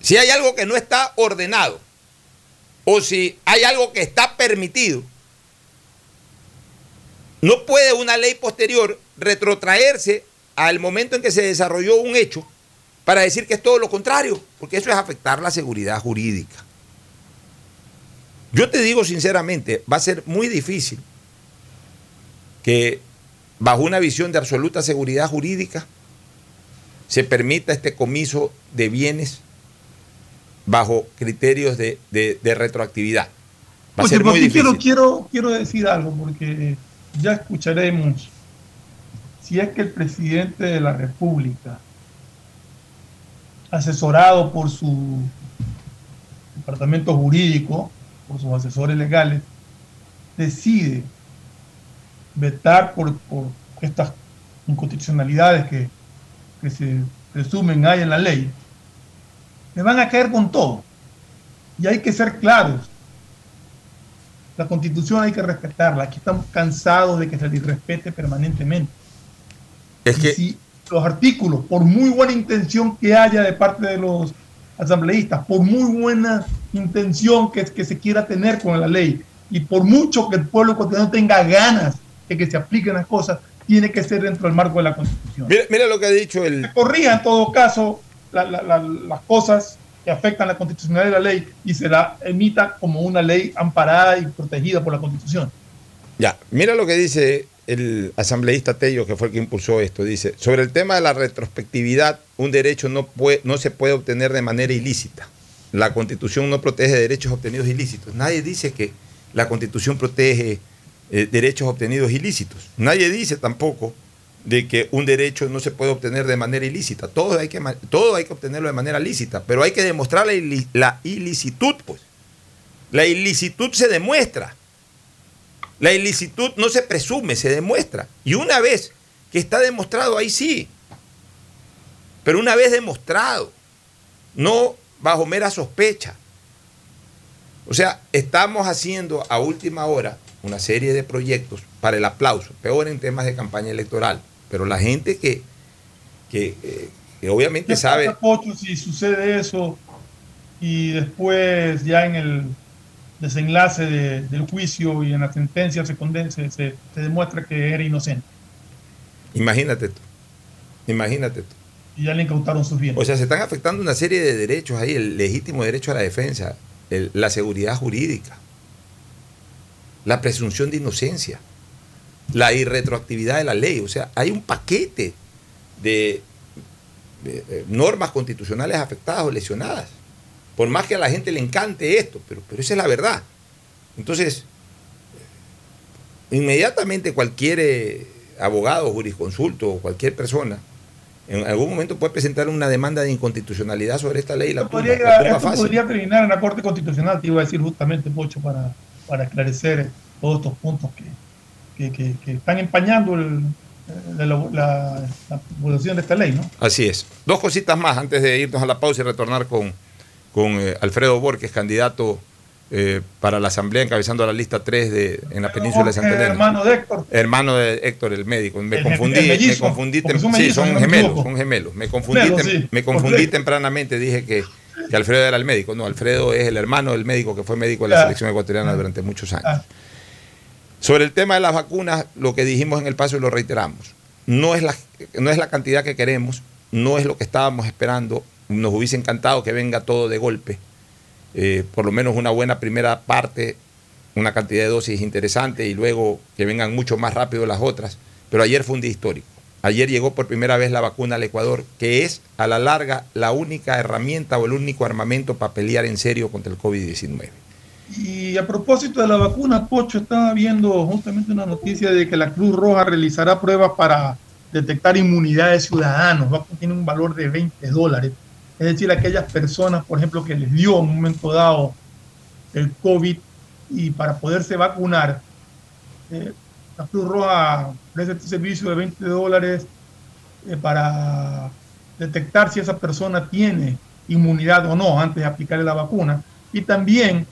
si hay algo que no está ordenado, o si hay algo que está permitido, no puede una ley posterior retrotraerse al momento en que se desarrolló un hecho para decir que es todo lo contrario, porque eso es afectar la seguridad jurídica. Yo te digo sinceramente, va a ser muy difícil que bajo una visión de absoluta seguridad jurídica se permita este comiso de bienes bajo criterios de, de- de retroactividad. Va a ser muy difícil. quiero, quiero, quiero decir algo, porque ya escucharemos si es que el presidente de la República, asesorado por su departamento jurídico, por sus asesores legales, decide vetar por, por estas inconstitucionalidades que, que se presumen hay en la ley, le van a caer con todo. Y hay que ser claros. La constitución hay que respetarla. Aquí estamos cansados de que se irrespete permanentemente. Es que si los artículos, por muy buena intención que haya de parte de los asambleístas, por muy buena intención que, que se quiera tener con la ley, y por mucho que el pueblo ecuatoriano tenga ganas de que se apliquen las cosas, tiene que ser dentro del marco de la constitución. Mira, mira lo que ha dicho el, Se corrija en todo caso la- la- la- las cosas que afectan la constitucionalidad de la ley y se la emita como una ley amparada y protegida por la constitución. Ya, mira lo que dice el asambleísta Tello, que fue el que impulsó esto. Dice, sobre el tema de la retrospectividad, un derecho no, puede, no se puede obtener de manera ilícita. La constitución no protege derechos obtenidos ilícitos. Nadie dice que la constitución protege eh, derechos obtenidos ilícitos. Nadie dice tampoco de que un derecho no se puede obtener de manera ilícita. Todo hay que, todo hay que obtenerlo de manera lícita, pero hay que demostrar la ilicitud, pues. La ilicitud se demuestra. La ilicitud no se presume, se demuestra. Y una vez que está demostrado, ahí sí. Pero una vez demostrado, no bajo mera sospecha. O sea, estamos haciendo a última hora una serie de proyectos para el aplauso, peor en temas de campaña electoral. Pero la gente que, que, eh, que obviamente ¿Qué sabe... Pocho, si sucede eso y después ya en el desenlace de- del juicio y en la sentencia se, conde- se, demuestra que era inocente Imagínate tú. Imagínate tú. y ya le incautaron sus bienes? O sea, se están afectando una serie de derechos ahí, el legítimo derecho a la defensa, el- la seguridad jurídica, la presunción de inocencia, la irretroactividad de la ley. O sea, hay un paquete de, de, eh, normas constitucionales afectadas o lesionadas. Por más que a la gente le encante esto, pero, pero esa es la verdad. Entonces, inmediatamente cualquier eh, abogado, jurisconsulto o cualquier persona en algún momento puede presentar una demanda de inconstitucionalidad sobre esta ley y la Esto podría, la esto fácil. podría terminar en la Corte Constitucional, te iba a decir justamente, Pocho, para, para esclarecer todos estos puntos que, que, que, que están empañando el, la, la, la, de esta ley, ¿no? Así es. Dos cositas más antes de irnos a la pausa y retornar con, con eh, Alfredo Borges, candidato eh, para la Asamblea, encabezando la lista 3 de, en la península de Santa Elena. Hermano de Héctor. Hermano de Héctor, el médico. Me el, confundí. El me confundí sí, son gemelos, son gemelos. Me confundí, Melo, sí, me confundí tempranamente, dije que, que, Alfredo era el médico. No, Alfredo es el hermano del médico que fue médico de la selección ecuatoriana durante muchos años. Ah. Sobre el tema de las vacunas, lo que dijimos en el paso y lo reiteramos. No es, la, no es la cantidad que queremos, no es lo que estábamos esperando. Nos hubiese encantado que venga todo de golpe. Eh, por lo menos una buena primera parte, una cantidad de dosis interesante y luego que vengan mucho más rápido las otras. Pero ayer fue un día histórico. Ayer llegó por primera vez la vacuna al Ecuador, que es a la larga la única herramienta o el único armamento para pelear en serio contra el COVID-19. Y a propósito de la vacuna, Pocho, estaba viendo justamente una noticia de que la Cruz Roja realizará pruebas para detectar inmunidad de ciudadanos. Tiene un valor de 20 dólares. Es decir, aquellas personas, por ejemplo, que les dio en un momento dado el COVID y para poderse vacunar, eh, la Cruz Roja ofrece este servicio de 20 dólares eh, para detectar si esa persona tiene inmunidad o no antes de aplicarle la vacuna. Y también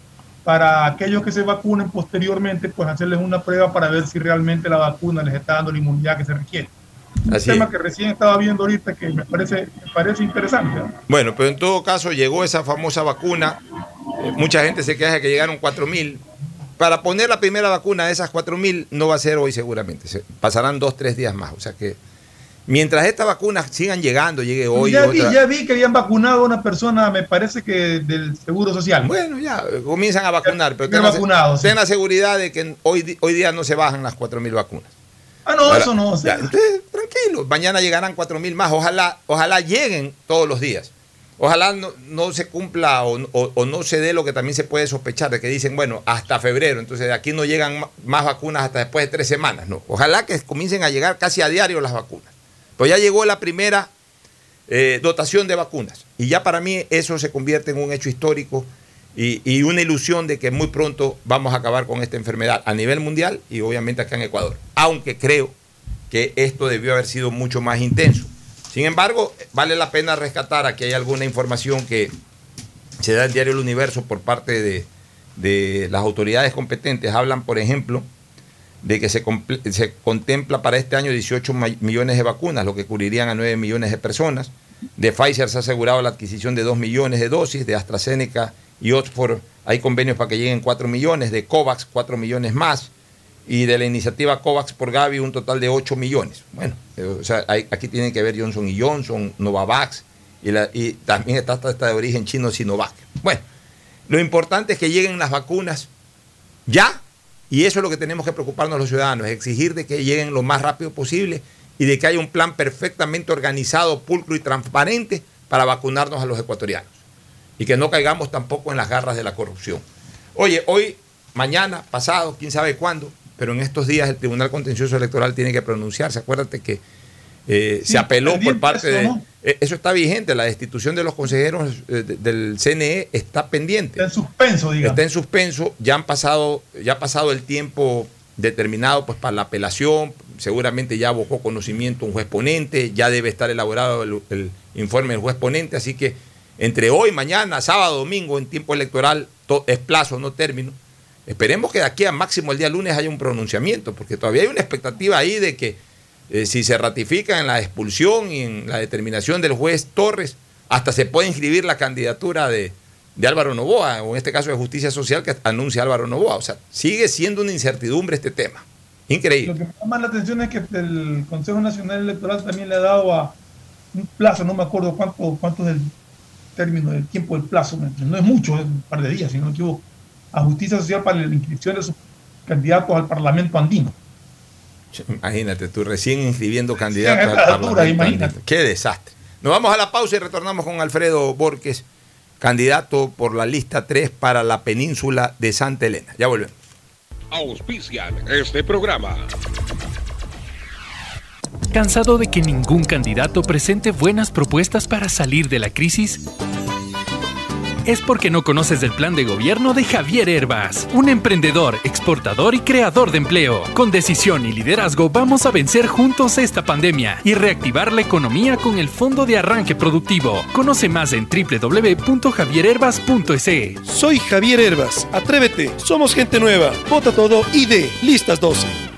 para aquellos que se vacunen posteriormente, pues hacerles una prueba para ver si realmente la vacuna les está dando la inmunidad que se requiere. Un tema que recién estaba viendo ahorita que me parece, me parece interesante. Bueno, pero en todo caso llegó esa famosa vacuna. Eh, mucha gente se queja que llegaron 4.000. Para poner la primera vacuna de esas 4.000 no va a ser hoy seguramente. Se pasarán dos, tres días más. O sea que Mientras estas vacunas sigan llegando, llegue hoy. Ya, vi, ya vi que habían vacunado a una persona, me parece que del Seguro Social. Bueno, ya, comienzan a vacunar, pero ten, vacunado, ten la seguridad de que hoy, hoy día no se bajan las 4.000 vacunas. Ah, no, eso no. entonces, tranquilo, mañana llegarán 4.000 más. Ojalá, ojalá lleguen todos los días. Ojalá no, no se cumpla o, o, no se dé lo que también se puede sospechar, de que dicen, bueno, hasta febrero, entonces de aquí no llegan más vacunas hasta después de tres semanas. No, ojalá que comiencen a llegar casi a diario las vacunas. Pues ya llegó la primera eh, dotación de vacunas. Y ya para mí eso se convierte en un hecho histórico y, una ilusión de que muy pronto vamos a acabar con esta enfermedad a nivel mundial y obviamente acá en Ecuador. Aunque creo que esto debió haber sido mucho más intenso. Sin embargo, vale la pena rescatar, aquí hay alguna información que se da en Diario El Universo por parte de, de las autoridades competentes. Hablan, por ejemplo, de que se, se, contempla para este año 18 millones de vacunas, lo que cubrirían a 9 millones de personas. De Pfizer se ha asegurado la adquisición de 2 millones de dosis, de AstraZeneca y Oxford hay convenios para que lleguen 4 millones, de COVAX 4 millones más, y de la iniciativa COVAX por Gavi un total de 8 millones. Bueno, eh, o sea, aquí tienen que ver Johnson y Johnson, Novavax, y, y también está esta de origen chino Sinovac. Bueno, lo importante es que lleguen las vacunas ya y eso es lo que tenemos que preocuparnos los ciudadanos, exigir de que lleguen lo más rápido posible y de que haya un plan perfectamente organizado, pulcro y transparente para vacunarnos a los ecuatorianos. Y que no caigamos tampoco en las garras de la corrupción. Oye, hoy, mañana, pasado, quién sabe cuándo, pero en estos días el Tribunal Contencioso Electoral tiene que pronunciarse. Acuérdate que eh, se apeló por parte de... Eh, eso está vigente, la destitución de los consejeros eh, del CNE está pendiente. Está en suspenso, digamos. Está en suspenso, ya han pasado, ya ha pasado el tiempo determinado pues para la apelación, seguramente ya abocó conocimiento un juez ponente, ya debe estar elaborado el, informe del juez ponente, así que entre hoy, mañana, sábado, domingo, en tiempo electoral, es plazo, no término. Esperemos que de aquí a máximo el día lunes haya un pronunciamiento, porque todavía hay una expectativa ahí de que eh, si se ratifica en la expulsión y en la determinación del juez Torres, hasta se puede inscribir la candidatura de, Álvaro Novoa, o en este caso de Justicia Social que anuncia Álvaro Novoa. O sea, sigue siendo una incertidumbre este tema. Increíble. Lo que me llama la atención es que el Consejo Nacional Electoral también le ha dado a un plazo, no me acuerdo cuánto, cuánto es el término del tiempo del plazo, no es mucho, es un par de días, si no me equivoco, a Justicia Social para la inscripción de sus candidatos al Parlamento andino. Imagínate, tú recién inscribiendo candidatos al Parlamento. Qué desastre. Nos vamos a la pausa y retornamos con Alfredo Borges, candidato por la lista 3 para la península de Santa Elena. Ya volvemos. Auspician este programa. ¿Cansado de que ningún candidato presente buenas propuestas para salir de la crisis? es porque no conoces el plan de gobierno de Javier Herbas, un emprendedor, exportador y creador de empleo. Con decisión y liderazgo vamos a vencer juntos esta pandemia y reactivar la economía con el Fondo de Arranque Productivo. Conoce más en www.javierherbas.es. Soy Javier Herbas. Atrévete. Somos gente nueva. Vota todo y de listas 12.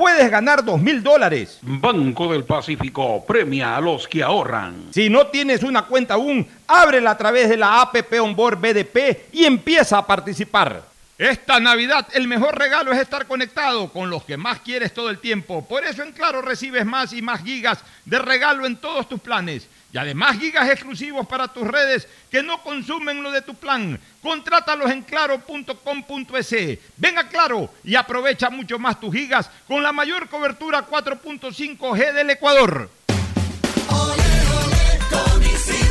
puedes ganar dos mil dólares. Banco del Pacífico premia a los que ahorran. Si no tienes una cuenta aún, ábrela a través de la APP Onboard BDP y empieza a participar. Esta Navidad el mejor regalo es estar conectado con los que más quieres todo el tiempo. Por eso en Claro recibes más y más gigas de regalo en todos tus planes. Y además gigas exclusivos para tus redes que no consumen lo de tu plan. Contrátalos en claro.com.es. Venga Claro y aprovecha mucho más tus gigas con la mayor cobertura 4.5G del Ecuador.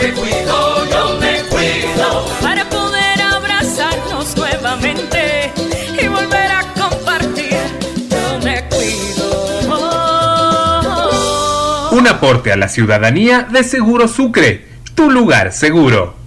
Me cuido, yo me cuido para poder abrazarnos nuevamente y volver a compartir. Yo me cuido. Un aporte a la ciudadanía de Seguro Sucre, tu lugar seguro.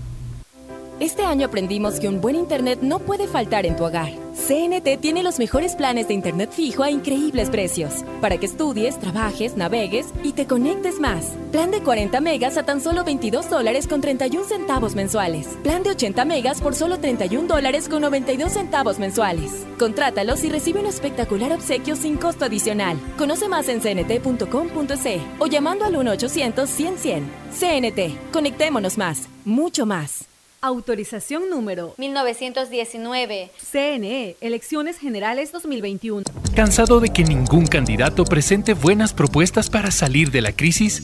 Año aprendimos que un buen internet no puede faltar en tu hogar. CNT tiene los mejores planes de internet fijo a increíbles precios, para que estudies, trabajes, navegues y te conectes más. Plan de 40 megas a tan solo 22 dólares con 31 centavos mensuales. Plan de 80 megas por solo 31 dólares con 92 centavos mensuales. Contrátalos y recibe un espectacular obsequio sin costo adicional. Conoce más en cnt.com.c o llamando al 1-800-100-100. CNT, conectémonos más, mucho más. Autorización número 1919. CNE, Elecciones Generales 2021. ¿Cansado de que ningún candidato presente buenas propuestas para salir de la crisis?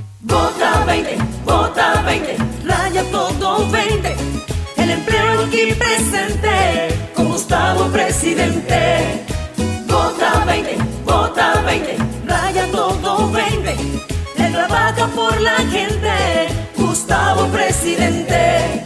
Vota 20, vota 20, raya todo 20. El empleo aquí presente, con Gustavo presidente. Vota 20, vota 20, raya todo 20. Él trabaja por la gente, Gustavo presidente.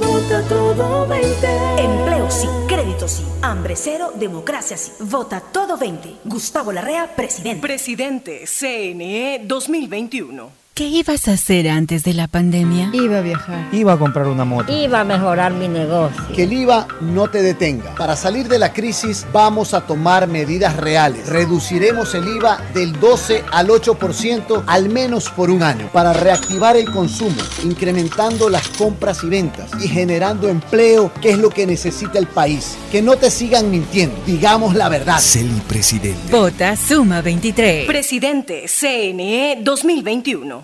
Vota todo 20. Empleo sí, crédito sí, hambre cero, democracia sí. Vota todo 20. Gustavo Larrea, presidente. Presidente CNE 2021. ¿Qué ibas a hacer antes de la pandemia? Iba a viajar. Iba a comprar una moto. Iba a mejorar mi negocio. Que el IVA no te detenga. Para salir de la crisis vamos a tomar medidas reales. Reduciremos el IVA del 12 al 8% al menos por un año para reactivar el consumo, incrementando las compras y ventas y generando empleo, que es lo que necesita el país. Que no te sigan mintiendo. Digamos la verdad. Celi Presidente. Vota Suma 23. Presidente CNE 2021.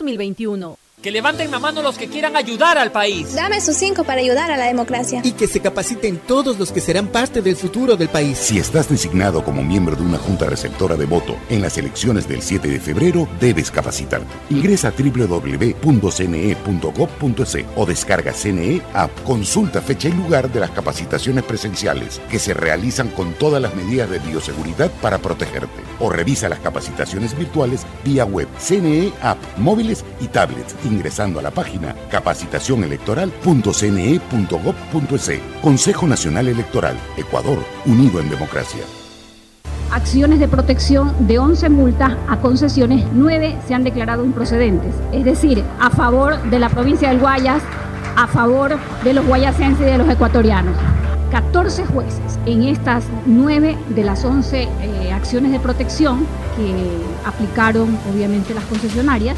2021. Que levanten la mano los que quieran ayudar al país. Dame sus cinco para ayudar a la democracia. Y que se capaciten todos los que serán parte del futuro del país. Si estás designado como miembro de una junta receptora de voto en las elecciones del 7 de febrero, debes capacitarte. Ingresa a www.cne.gov.es o descarga CNE App. Consulta fecha y lugar de las capacitaciones presenciales que se realizan con todas las medidas de bioseguridad para protegerte. O revisa las capacitaciones virtuales vía web, CNE App, móviles y tablets ingresando a la página capacitacionelectoral.cne.gov.es. Consejo Nacional Electoral, Ecuador, unido en democracia. Acciones de protección de 11 multas a concesiones, 9 se han declarado improcedentes. Es decir, a favor de la provincia del Guayas, a favor de los guayasenses y de los ecuatorianos. 14 jueces en estas 9 de las 11 eh, acciones de protección que aplicaron obviamente las concesionarias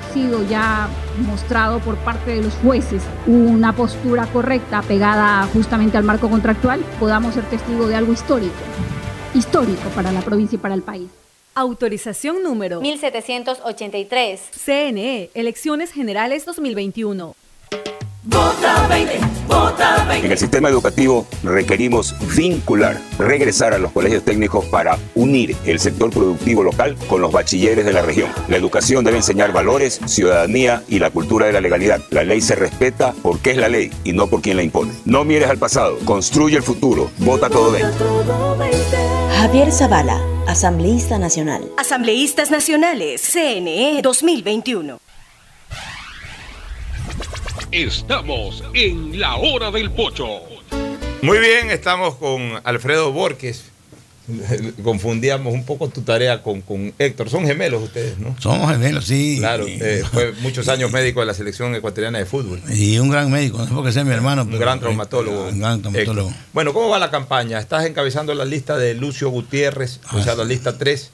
sido ya mostrado por parte de los jueces una postura correcta pegada justamente al marco contractual, podamos ser testigos de algo histórico, histórico para la provincia y para el país. Autorización número 1783. CNE, Elecciones Generales 2021. Vota 20, vota 20. En el sistema educativo requerimos vincular, regresar a los colegios técnicos para unir el sector productivo local con los bachilleres de la región. La educación debe enseñar valores, ciudadanía y la cultura de la legalidad. La ley se respeta porque es la ley y no por quien la impone. No mires al pasado, construye el futuro. Vota todo 20. Javier Zavala, Asambleísta Nacional. Asambleístas Nacionales, CNE 2021. Estamos en la hora del pocho. Muy bien, estamos con Alfredo Borges. Confundíamos un poco tu tarea con, con Héctor. Son gemelos ustedes, ¿no? Somos gemelos, sí. Claro, eh, fue muchos años médico de la selección ecuatoriana de fútbol. Y un gran médico, no es porque sea mi hermano. Un gran traumatólogo. Un gran traumatólogo. Héctor. Bueno, ¿cómo va la campaña? Estás encabezando la lista de Lucio Gutiérrez, o sea, la lista 3.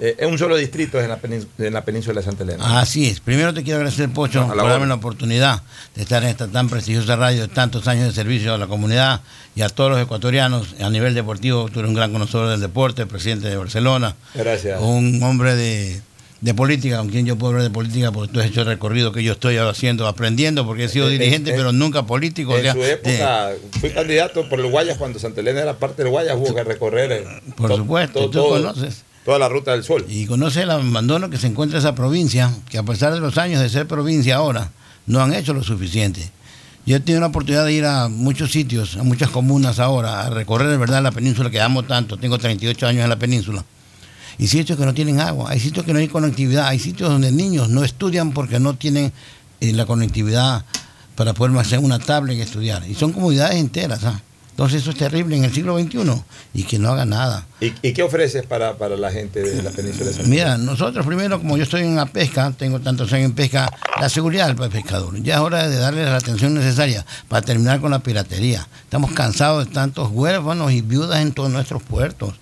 Eh, es un solo distrito en la, en la península de Santa Elena. Así es. Primero te quiero agradecer, Pocho, por darme la oportunidad de estar en esta tan prestigiosa radio, de tantos años de servicio a la comunidad y a todos los ecuatorianos. A nivel deportivo, tú eres un gran conocedor del deporte, presidente de Barcelona. Gracias. Un hombre de, de política, con quien yo puedo hablar de política, porque tú has hecho el recorrido que yo estoy haciendo, aprendiendo, porque he sido En- dirigente, en- pero nunca político. En o sea, su época fui candidato por el Guayas cuando Santa Elena era parte del Guayas, hubo que recorrer eh, Por to- supuesto, to- tú todo- conoces. Toda la ruta del sol. Y conoce el abandono que se encuentra esa provincia, que a pesar de los años de ser provincia ahora, no han hecho lo suficiente. Yo he tenido la oportunidad de ir a muchos sitios, a muchas comunas ahora, a recorrer de verdad la península que amo tanto. Tengo 38 años en la península. Y sitios que no tienen agua, hay sitios que no hay conectividad, hay sitios donde niños no estudian porque no tienen eh, la conectividad para poder hacer una tablet y estudiar. Y son comunidades enteras. ¿ah? Entonces eso es terrible en el siglo XXI y que no haga nada. ¿Y, y qué ofreces para, para la gente de la península de Santa Mira, nosotros primero, como yo estoy en la pesca, tengo tantos años en pesca, la seguridad del pescador. Ya es hora de darle la atención necesaria para terminar con la piratería. Estamos cansados de tantos huérfanos y viudas en todos nuestros puertos.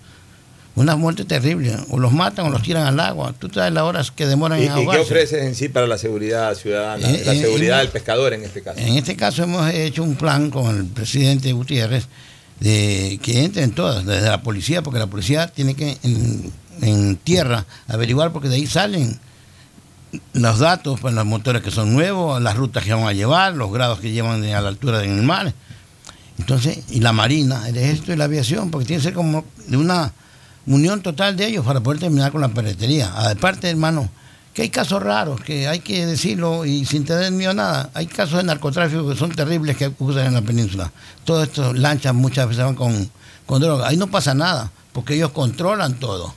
Una muerte terrible. O los matan o los tiran al agua. Tú sabes las horas que demoran ¿Y, en y qué ahogarse. ofreces en sí para la seguridad ciudadana, Eh, la eh, seguridad eh, del pescador en este caso? En este caso hemos hecho un plan con el presidente Gutiérrez de que entren todas, desde la policía, porque la policía tiene que en, en tierra averiguar, porque de ahí salen los datos para los motores que son nuevos, las rutas que van a llevar, los grados que llevan a la altura del mar. Entonces, y la marina, el ejército y la aviación, porque tiene que ser como de una unión total de ellos para poder terminar con la piratería. Aparte, hermano, que hay casos raros, que hay que decirlo y sin tener miedo a nada. Hay casos de narcotráfico que son terribles que usan en la península. Todas estas lanchas muchas veces con, con droga. Ahí no pasa nada, porque ellos controlan todo.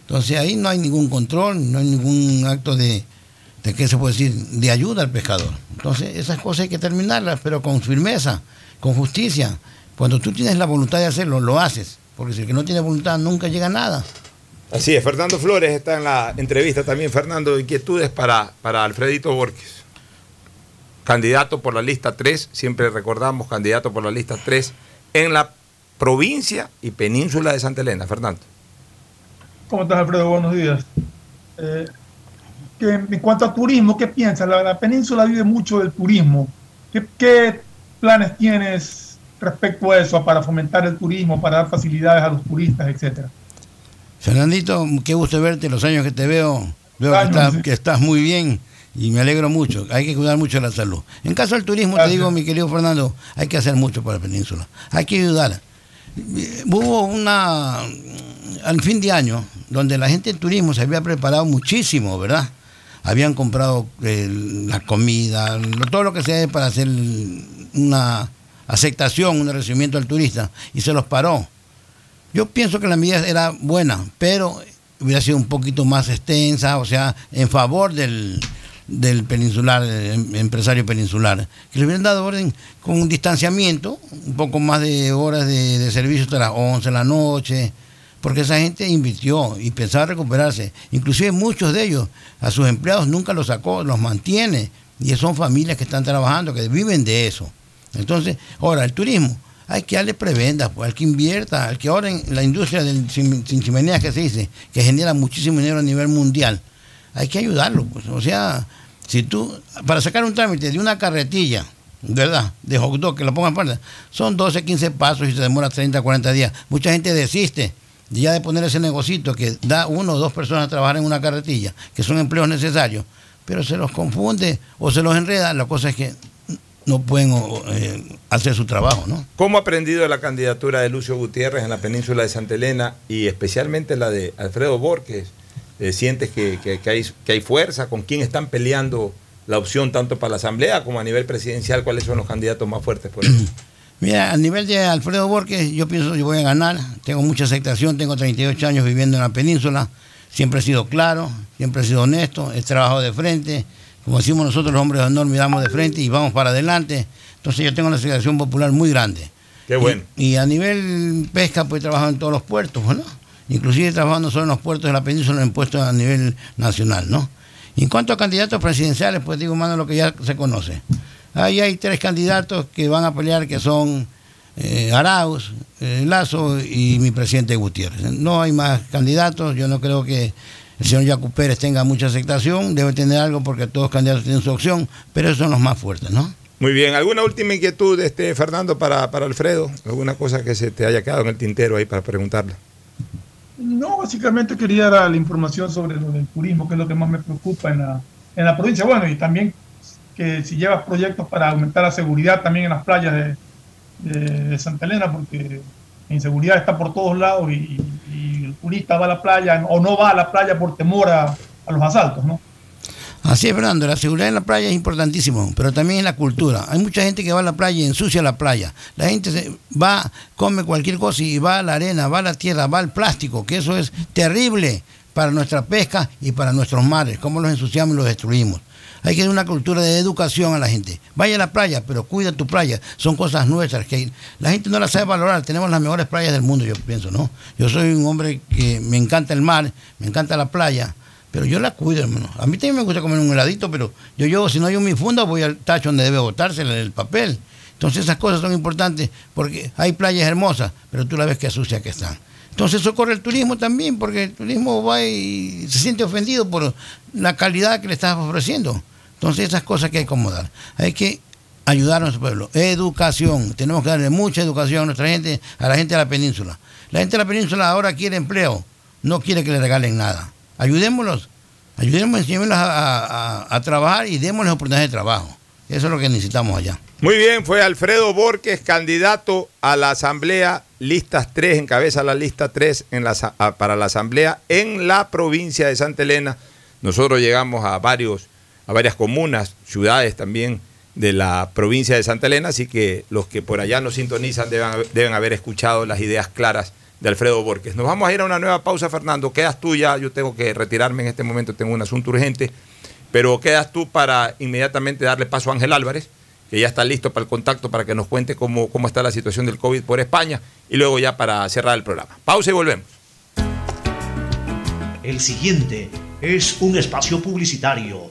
Entonces ahí no hay ningún control, no hay ningún acto de, de ¿qué se puede decir?, de ayuda al pescador. Entonces esas cosas hay que terminarlas, pero con firmeza, con justicia. Cuando tú tienes la voluntad de hacerlo, lo haces. Porque si el que no tiene voluntad nunca llega a nada. Así es, Fernando Flores está en la entrevista también. Fernando, inquietudes para, para Alfredito Borges. Candidato por la lista 3, siempre recordamos, candidato por la lista 3 en la provincia y península de Santa Elena. Fernando. ¿Cómo estás, Alfredo? Buenos días. Eh, que en cuanto a turismo, ¿qué piensas? La, la península vive mucho del turismo. ¿Qué, ¿Qué, planes tienes respecto a eso para fomentar el turismo, para dar facilidades a los turistas, etcétera? Fernandito, qué gusto verte, los años que te veo, veo que, estás, que estás muy bien y me alegro mucho. Hay que cuidar mucho la salud. En caso del turismo, Gracias. te digo, mi querido Fernando, hay que hacer mucho para la península. Hay que ayudar. Hubo una, al fin de año, donde la gente del turismo se había preparado muchísimo, ¿verdad? Habían comprado eh, la comida, todo lo que sea para hacer una aceptación, un recibimiento al turista, y se los paró. Yo pienso que la medida era buena, pero hubiera sido un poquito más extensa, o sea, en favor del, del peninsular, el empresario peninsular, que le hubieran dado orden con un distanciamiento, un poco más de horas de, de servicio hasta las 11 de la noche, porque esa gente invirtió y pensaba recuperarse. Inclusive muchos de ellos a sus empleados nunca los sacó, los mantiene, y son familias que están trabajando, que viven de eso. Entonces, ahora, el turismo, hay que darle prebendas, pues, al que invierta, al que ahora en la industria del sin, chimeneas que se dice, que genera muchísimo dinero a nivel mundial, hay que ayudarlo. Pues. O sea, si tú, para sacar un trámite de una carretilla, ¿verdad? De hot dog, que lo pongan parte, son 12, 15 pasos y se demora 30, 40 días. Mucha gente desiste ya de poner ese negocito que da uno o dos personas a trabajar en una carretilla, que son empleos necesarios, pero se los confunde o se los enreda. La cosa es que no pueden eh, hacer su trabajo, ¿no? ¿Cómo ha aprendido la candidatura de Lucio Gutiérrez en la península de Santa Elena y especialmente la de Alfredo Borges? Eh, ¿Sientes que, que, que, hay, que hay fuerza? ¿Con quién están peleando la opción tanto para la Asamblea como a nivel presidencial? ¿Cuáles son los candidatos más fuertes por eso? Mira, a nivel de Alfredo Borges, yo pienso que voy a ganar. Tengo mucha aceptación, tengo 38 años viviendo en la península. Siempre he sido claro, siempre he sido honesto, he trabajado de frente como decimos nosotros los hombres de honor, miramos de frente y vamos para adelante. Entonces yo tengo una aceptación popular muy grande. Qué bueno. Y, y, a nivel pesca, pues he trabajado en todos los puertos, ¿no? Inclusive no solo en los puertos de la península, en puestos a nivel nacional, ¿no? Y en cuanto a candidatos presidenciales, pues digo, mano, lo que ya se conoce. Ahí hay tres candidatos que van a pelear, que son eh, Arauz, eh, Lazo y mi presidente Gutiérrez. No hay más candidatos, yo no creo que el señor Pérez tenga mucha aceptación, debe tener algo porque todos los candidatos tienen su opción, pero esos son los más fuertes, ¿no? Muy bien, ¿alguna última inquietud, este, Fernando, para, para Alfredo? ¿Alguna cosa que se te haya quedado en el tintero ahí para preguntarle? No, básicamente quería dar la información sobre lo del turismo, que es lo que más me preocupa en la, en la provincia. Bueno, y también que si llevas proyectos para aumentar la seguridad también en las playas de, de, de Santa Elena, porque inseguridad está por todos lados y, y, el turista va a la playa o no va a la playa por temor a, a los asaltos, ¿no? Así es, Fernando, la seguridad en la playa es importantísimo, pero también en la cultura. Hay mucha gente que va a la playa y ensucia la playa. La gente se va, come cualquier cosa y va a la arena, va a la tierra, va al plástico, que eso es terrible para nuestra pesca y para nuestros mares, cómo los ensuciamos y los destruimos. Hay que dar una cultura de educación a la gente. Vaya a la playa, pero cuida tu playa. Son cosas nuestras que la gente no las sabe valorar. Tenemos las mejores playas del mundo, yo pienso, ¿no? Yo soy un hombre que me encanta el mar, me encanta la playa, pero yo la cuido, hermano. A mí también me gusta comer un heladito, pero yo, yo si no hay mi funda, voy al tacho donde debe botarse el papel. Entonces esas cosas son importantes porque hay playas hermosas, pero tú la ves que sucia que están. Entonces socorre el turismo también, porque el turismo va y se siente ofendido por la calidad que le estás ofreciendo. Entonces esas cosas que hay que acomodar. Hay que ayudar a nuestro pueblo. Educación. Tenemos que darle mucha educación a nuestra gente, a la gente de la península. La gente de la península ahora quiere empleo, no quiere que le regalen nada. Ayudémoslos, ayudémoslos, enseñémoslos a, a- a trabajar y démosles oportunidades de trabajo. Eso es lo que necesitamos allá. Muy bien, fue Alfredo Borges, candidato a la Asamblea, listas 3, encabeza la lista 3 en la, para la Asamblea en la provincia de Santa Elena. Nosotros llegamos a, varios, a varias comunas, ciudades también de la provincia de Santa Elena, así que los que por allá nos sintonizan deben, haber- escuchado las ideas claras de Alfredo Borges. Nos vamos a ir a una nueva pausa, Fernando. Quedas tú ya, yo tengo que retirarme en este momento, tengo un asunto urgente. Pero quedas tú para inmediatamente darle paso a Ángel Álvarez, que ya está listo para el contacto para que nos cuente cómo, cómo está la situación del COVID por España y luego ya para cerrar el programa. Pausa y volvemos. El siguiente es un espacio publicitario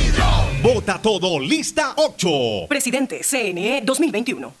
Vota todo, lista 8. Presidente CNE 2021.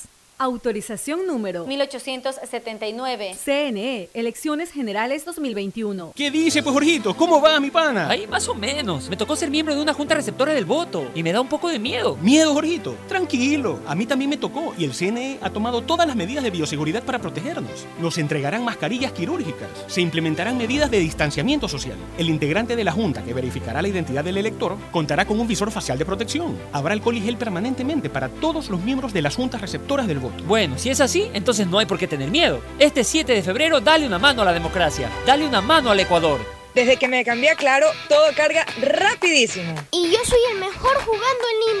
Autorización número 1879. CNE, Elecciones Generales 2021. ¿Qué dice, pues, Jorgito? ¿Cómo va mi pana? Ahí más o menos. Me tocó ser miembro de una junta receptora del voto y me da un poco de miedo. Miedo, Jorgito. Tranquilo. A mí también me tocó y el CNE ha tomado todas las medidas de bioseguridad para protegernos. Nos entregarán mascarillas quirúrgicas. Se implementarán medidas de distanciamiento social. El integrante de la junta que verificará la identidad del elector contará con un visor facial de protección. Habrá alcohol y gel permanentemente para todos los miembros de las juntas receptoras del voto. Bueno, si es así, entonces no hay por qué tener miedo. Este 7 de febrero, dale una mano a la democracia. Dale una mano al Ecuador. Desde que me cambié a Claro, todo carga rapidísimo. Y yo soy el mejor jugando en línea.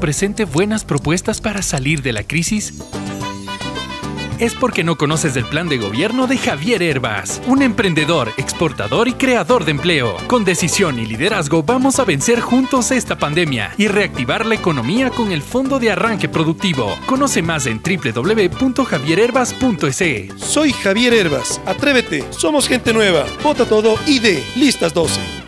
presente buenas propuestas para salir de la crisis? Es porque no conoces el plan de gobierno de Javier Herbas, un emprendedor, exportador y creador de empleo. Con decisión y liderazgo vamos a vencer juntos esta pandemia y reactivar la economía con el Fondo de Arranque Productivo. Conoce más en www.javierherbas.es. Soy Javier Herbas. Atrévete. Somos gente nueva. Vota todo ID. Listas 12.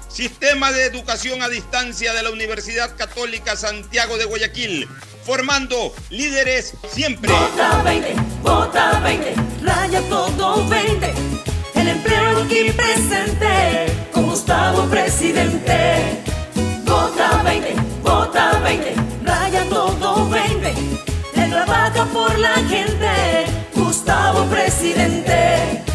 Sistema de Educación a Distancia de la Universidad Católica Santiago de Guayaquil, formando líderes siempre. Vota 20, vota 20, raya todo 20. El empleo aquí presente, con Gustavo presidente. Vota 20, vota 20, raya todo 20. Él trabaja por la gente, Gustavo presidente.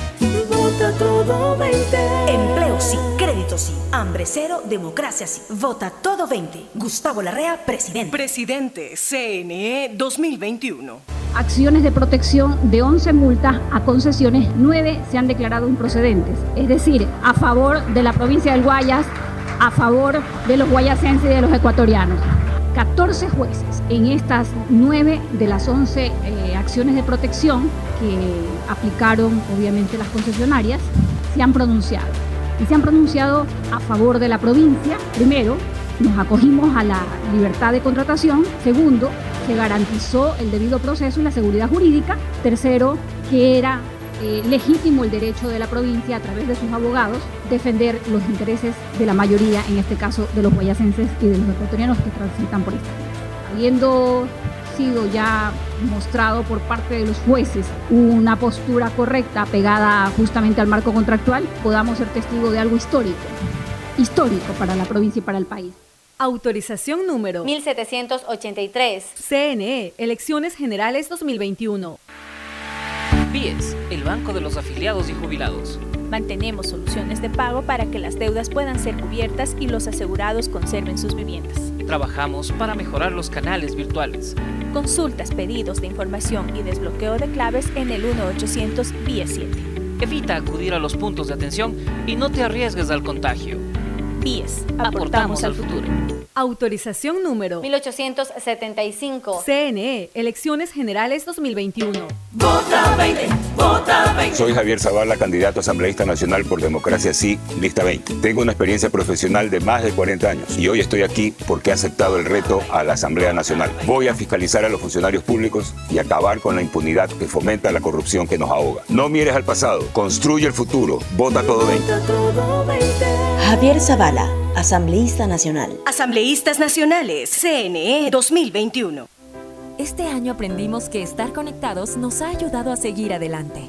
Vota todo 20. Empleo sí, crédito sí, hambre cero, democracia sí. Vota todo 20. Gustavo Larrea, presidente. Presidente CNE 2021. Acciones de protección de 11 multas a concesiones, 9 se han declarado improcedentes. Es decir, a favor de la provincia del Guayas, a favor de los guayasenses y de los ecuatorianos. 14 jueces en estas 9 de las 11 eh, acciones de protección que aplicaron obviamente las concesionarias se han pronunciado. Y se han pronunciado a favor de la provincia. Primero, nos acogimos a la libertad de contratación. Segundo, se garantizó el debido proceso y la seguridad jurídica. Tercero, que era eh, legítimo el derecho de la provincia a través de sus abogados defender los intereses de la mayoría, en este caso de los guayacenses y de los ecuatorianos que transitan por esta. Habiendo sido ya mostrado por parte de los jueces una postura correcta pegada justamente al marco contractual, podamos ser testigos de algo histórico, histórico para la provincia y para el país. Autorización número 1783. CNE, Elecciones Generales 2021. BIES, el Banco de los Afiliados y Jubilados. Mantenemos soluciones de pago para que las deudas puedan ser cubiertas y los asegurados conserven sus viviendas. Trabajamos para mejorar los canales virtuales. Consultas, pedidos de información y desbloqueo de claves en el 1-800 BIES 7. Evita acudir a los puntos de atención y no te arriesgues al contagio. BIES, aportamos al futuro. Autorización número 1875. CNE, Elecciones Generales 2021. Vota 20, vota 20. Soy Javier Zavala, candidato asambleísta nacional por Democracia Sí, lista 20. Tengo una experiencia profesional de más de 40 años y hoy estoy aquí porque he aceptado el reto a la Asamblea Nacional. Voy a fiscalizar a los funcionarios públicos y acabar con la impunidad que fomenta la corrupción que nos ahoga. No mires al pasado, construye el futuro. Vota todo 20. Javier Zavala, asambleísta nacional. Asambleístas Nacionales, CNE 2021. Este año aprendimos que estar conectados nos ha ayudado a seguir adelante.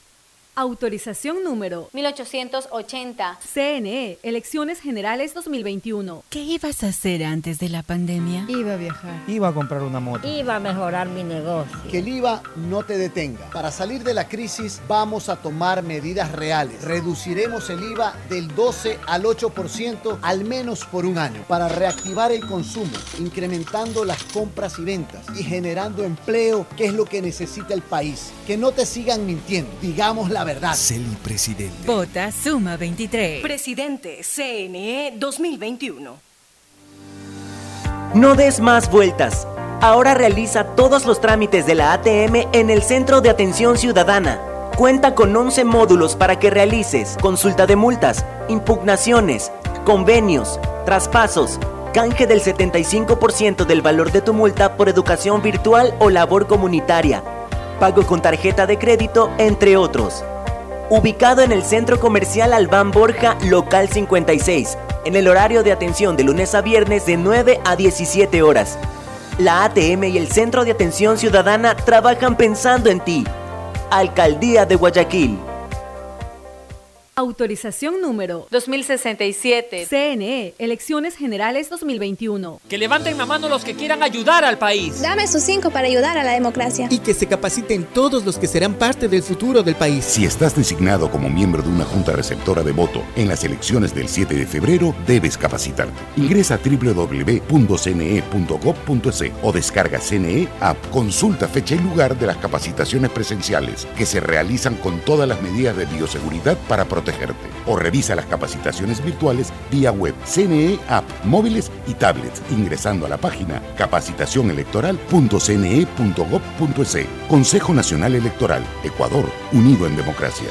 Autorización número 1880. CNE, Elecciones Generales 2021. ¿Qué ibas a hacer antes de la pandemia? Iba a viajar. Iba a comprar una moto. Iba a mejorar mi negocio. Que el IVA no te detenga. Para salir de la crisis vamos a tomar medidas reales. Reduciremos el IVA del 12 al 8% al menos por un año para reactivar el consumo, incrementando las compras y ventas y generando empleo, que es lo que necesita el país. Que no te sigan mintiendo. Digamos la verdad. Celi presidente. Vota Suma 23. Presidente CNE 2021. No des más vueltas. Ahora realiza todos los trámites de la ATM en el Centro de Atención Ciudadana. Cuenta con 11 módulos para que realices consulta de multas, impugnaciones, convenios, traspasos, canje del 75% del valor de tu multa por educación virtual o labor comunitaria, pago con tarjeta de crédito, entre otros. Ubicado en el Centro Comercial Albán Borja, local 56, en el horario de atención de lunes a viernes de 9 a 17 horas. La ATM y el Centro de Atención Ciudadana trabajan pensando en ti. Alcaldía de Guayaquil. Autorización número 2067. CNE, Elecciones Generales 2021. Que levanten la mano los que quieran ayudar al país. Dame sus cinco para ayudar a la democracia. Y que se capaciten todos los que serán parte del futuro del país. Si estás designado como miembro de una junta receptora de voto en las elecciones del 7 de febrero, debes capacitarte. Ingresa a www.cne.gov.es o descarga CNE App. Consulta fecha y lugar de las capacitaciones presenciales que se realizan con todas las medidas de bioseguridad para O revisa las capacitaciones virtuales vía web, CNE App, móviles y tablets, ingresando a la página capacitacionelectoral.cne.gov.es. Consejo Nacional Electoral, Ecuador, unido en democracia.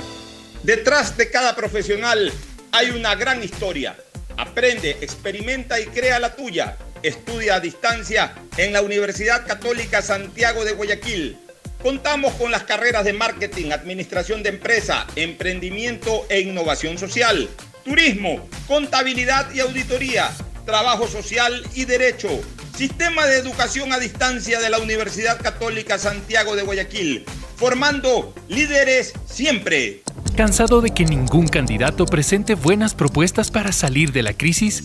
Detrás de cada profesional hay una gran historia. Aprende, experimenta y crea la tuya. Estudia a distancia en la Universidad Católica Santiago de Guayaquil. Contamos con las carreras de marketing, administración de empresa, emprendimiento e innovación social, turismo, contabilidad y auditoría, trabajo social y derecho. Sistema de educación a distancia de la Universidad Católica Santiago de Guayaquil, formando líderes siempre. ¿Cansado de que ningún candidato presente buenas propuestas para salir de la crisis?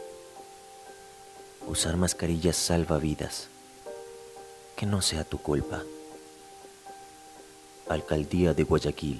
Usar mascarillas salva vidas. Que no sea tu culpa. Alcaldía de Guayaquil.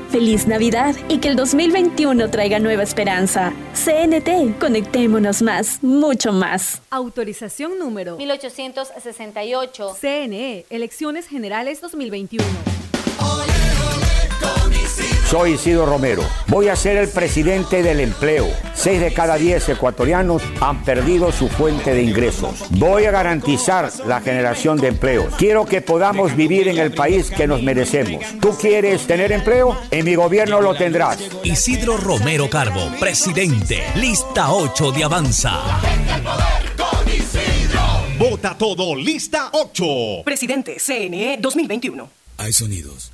Feliz Navidad y que el 2021 traiga nueva esperanza. CNT, conectémonos más, mucho más. Autorización número 1868. CNE, Elecciones Generales 2021. Soy Isidro Romero. Voy a ser el presidente del empleo. Seis de cada diez ecuatorianos han perdido su fuente de ingresos. Voy a garantizar la generación de empleos. Quiero que podamos vivir en el país que nos merecemos. ¿Tú quieres tener empleo? En mi gobierno lo tendrás. Isidro Romero Carbo, presidente. Lista 8 de Avanza. Vota todo, lista 8. Presidente CNE 2021. Hay sonidos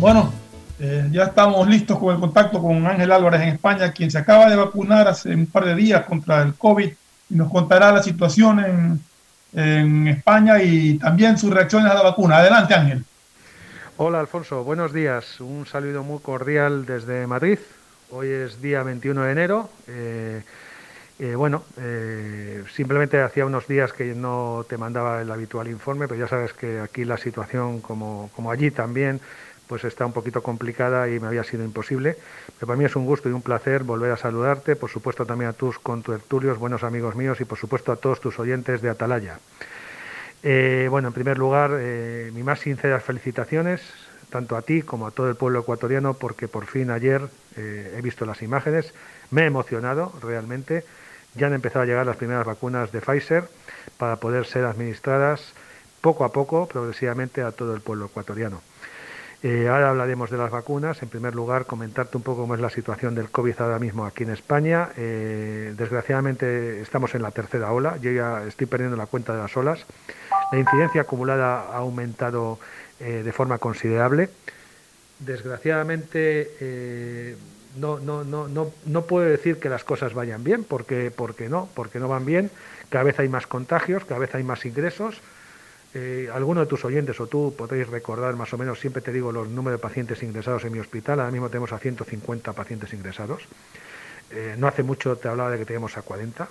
Bueno, eh, ya estamos listos con el contacto con Ángel Álvarez en España, quien se acaba de vacunar hace un par de días contra el COVID y nos contará la situación en, en España y también sus reacciones a la vacuna. Adelante, Ángel. Hola, Alfonso. Buenos días. Un saludo muy cordial desde Madrid. Hoy es día 21 de enero. Eh, eh, bueno, eh, simplemente hacía unos días que no te mandaba el habitual informe, pero ya sabes que aquí la situación, como, como allí también, pues está un poquito complicada y me había sido imposible. Pero para mí es un gusto y un placer volver a saludarte, por supuesto también a tus contertulios, buenos amigos míos y por supuesto a todos tus oyentes de Atalaya. Eh, bueno, en primer lugar, eh, mis más sinceras felicitaciones, tanto a ti como a todo el pueblo ecuatoriano, porque por fin ayer eh, he visto las imágenes, me he emocionado realmente, ya han empezado a llegar las primeras vacunas de Pfizer para poder ser administradas poco a poco, progresivamente, a todo el pueblo ecuatoriano. Eh, ahora hablaremos de las vacunas. En primer lugar, comentarte un poco cómo es la situación del COVID ahora mismo aquí en España. Eh, desgraciadamente estamos en la tercera ola. Yo ya estoy perdiendo la cuenta de las olas. La incidencia acumulada ha aumentado eh, de forma considerable. Desgraciadamente no, no, no, no, no puedo decir que las cosas vayan bien, porque, porque no, porque no van bien. Cada vez hay más contagios, cada vez hay más ingresos. Eh, alguno de tus oyentes o tú podréis recordar más o menos, siempre te digo los números de pacientes ingresados en mi hospital, ahora mismo tenemos a 150 pacientes ingresados. Eh, no hace mucho te hablaba de que teníamos a 40.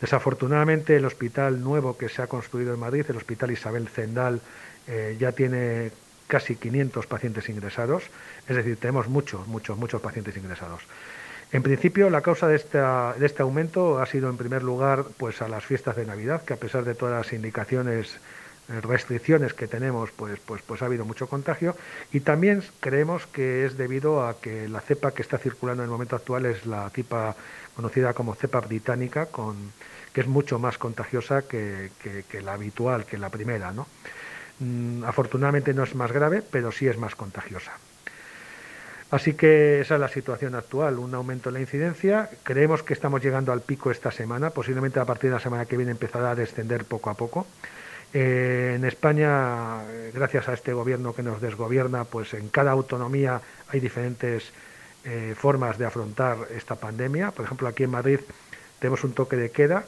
Desafortunadamente el hospital nuevo que se ha construido en Madrid, el Hospital Isabel Zendal, eh, ya tiene casi 500 pacientes ingresados, es decir, tenemos muchos, muchos, muchos pacientes ingresados. En principio, la causa de, esta, de este aumento ha sido, en primer lugar, pues a las fiestas de Navidad, que a pesar de todas las indicaciones eh, restricciones que tenemos, pues, pues, pues ha habido mucho contagio y también creemos que es debido a que la cepa que está circulando en el momento actual es la cepa conocida como cepa británica, con, que es mucho más contagiosa que, la habitual, que la primera. ¿no? Mm, afortunadamente no es más grave, pero sí es más contagiosa. Así que esa es la situación actual, un aumento en la incidencia. Creemos que estamos llegando al pico esta semana, posiblemente a partir de la semana que viene empezará a descender poco a poco. Eh, en España, gracias a este gobierno que nos desgobierna, pues en cada autonomía hay diferentes eh, formas de afrontar esta pandemia. Por ejemplo, aquí en Madrid tenemos un toque de queda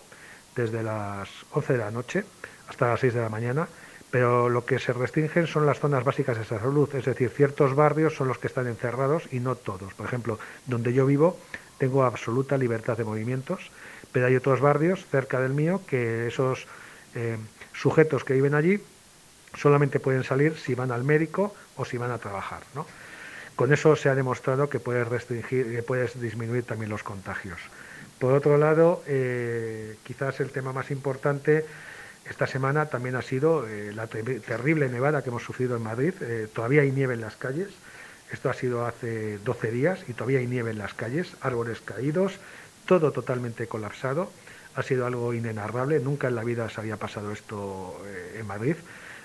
desde las 11 de la noche hasta las 6 de la mañana, pero lo que se restringen son las zonas básicas de salud, es decir, ciertos barrios son los que están encerrados y no todos. Por ejemplo, donde yo vivo tengo absoluta libertad de movimientos, pero hay otros barrios cerca del mío que esos eh, sujetos que viven allí solamente pueden salir si van al médico o si van a trabajar. Con eso se ha demostrado que puedes restringir, que puedes disminuir también los contagios. Por otro lado, eh, quizás el tema más importante esta semana también ha sido eh, la terrible nevada que hemos sufrido en Madrid. Eh, todavía hay nieve en las calles. Esto ha sido hace 12 días y todavía hay nieve en las calles, árboles caídos, todo totalmente colapsado ha sido algo inenarrable. Nunca en la vida se había pasado esto eh, en Madrid.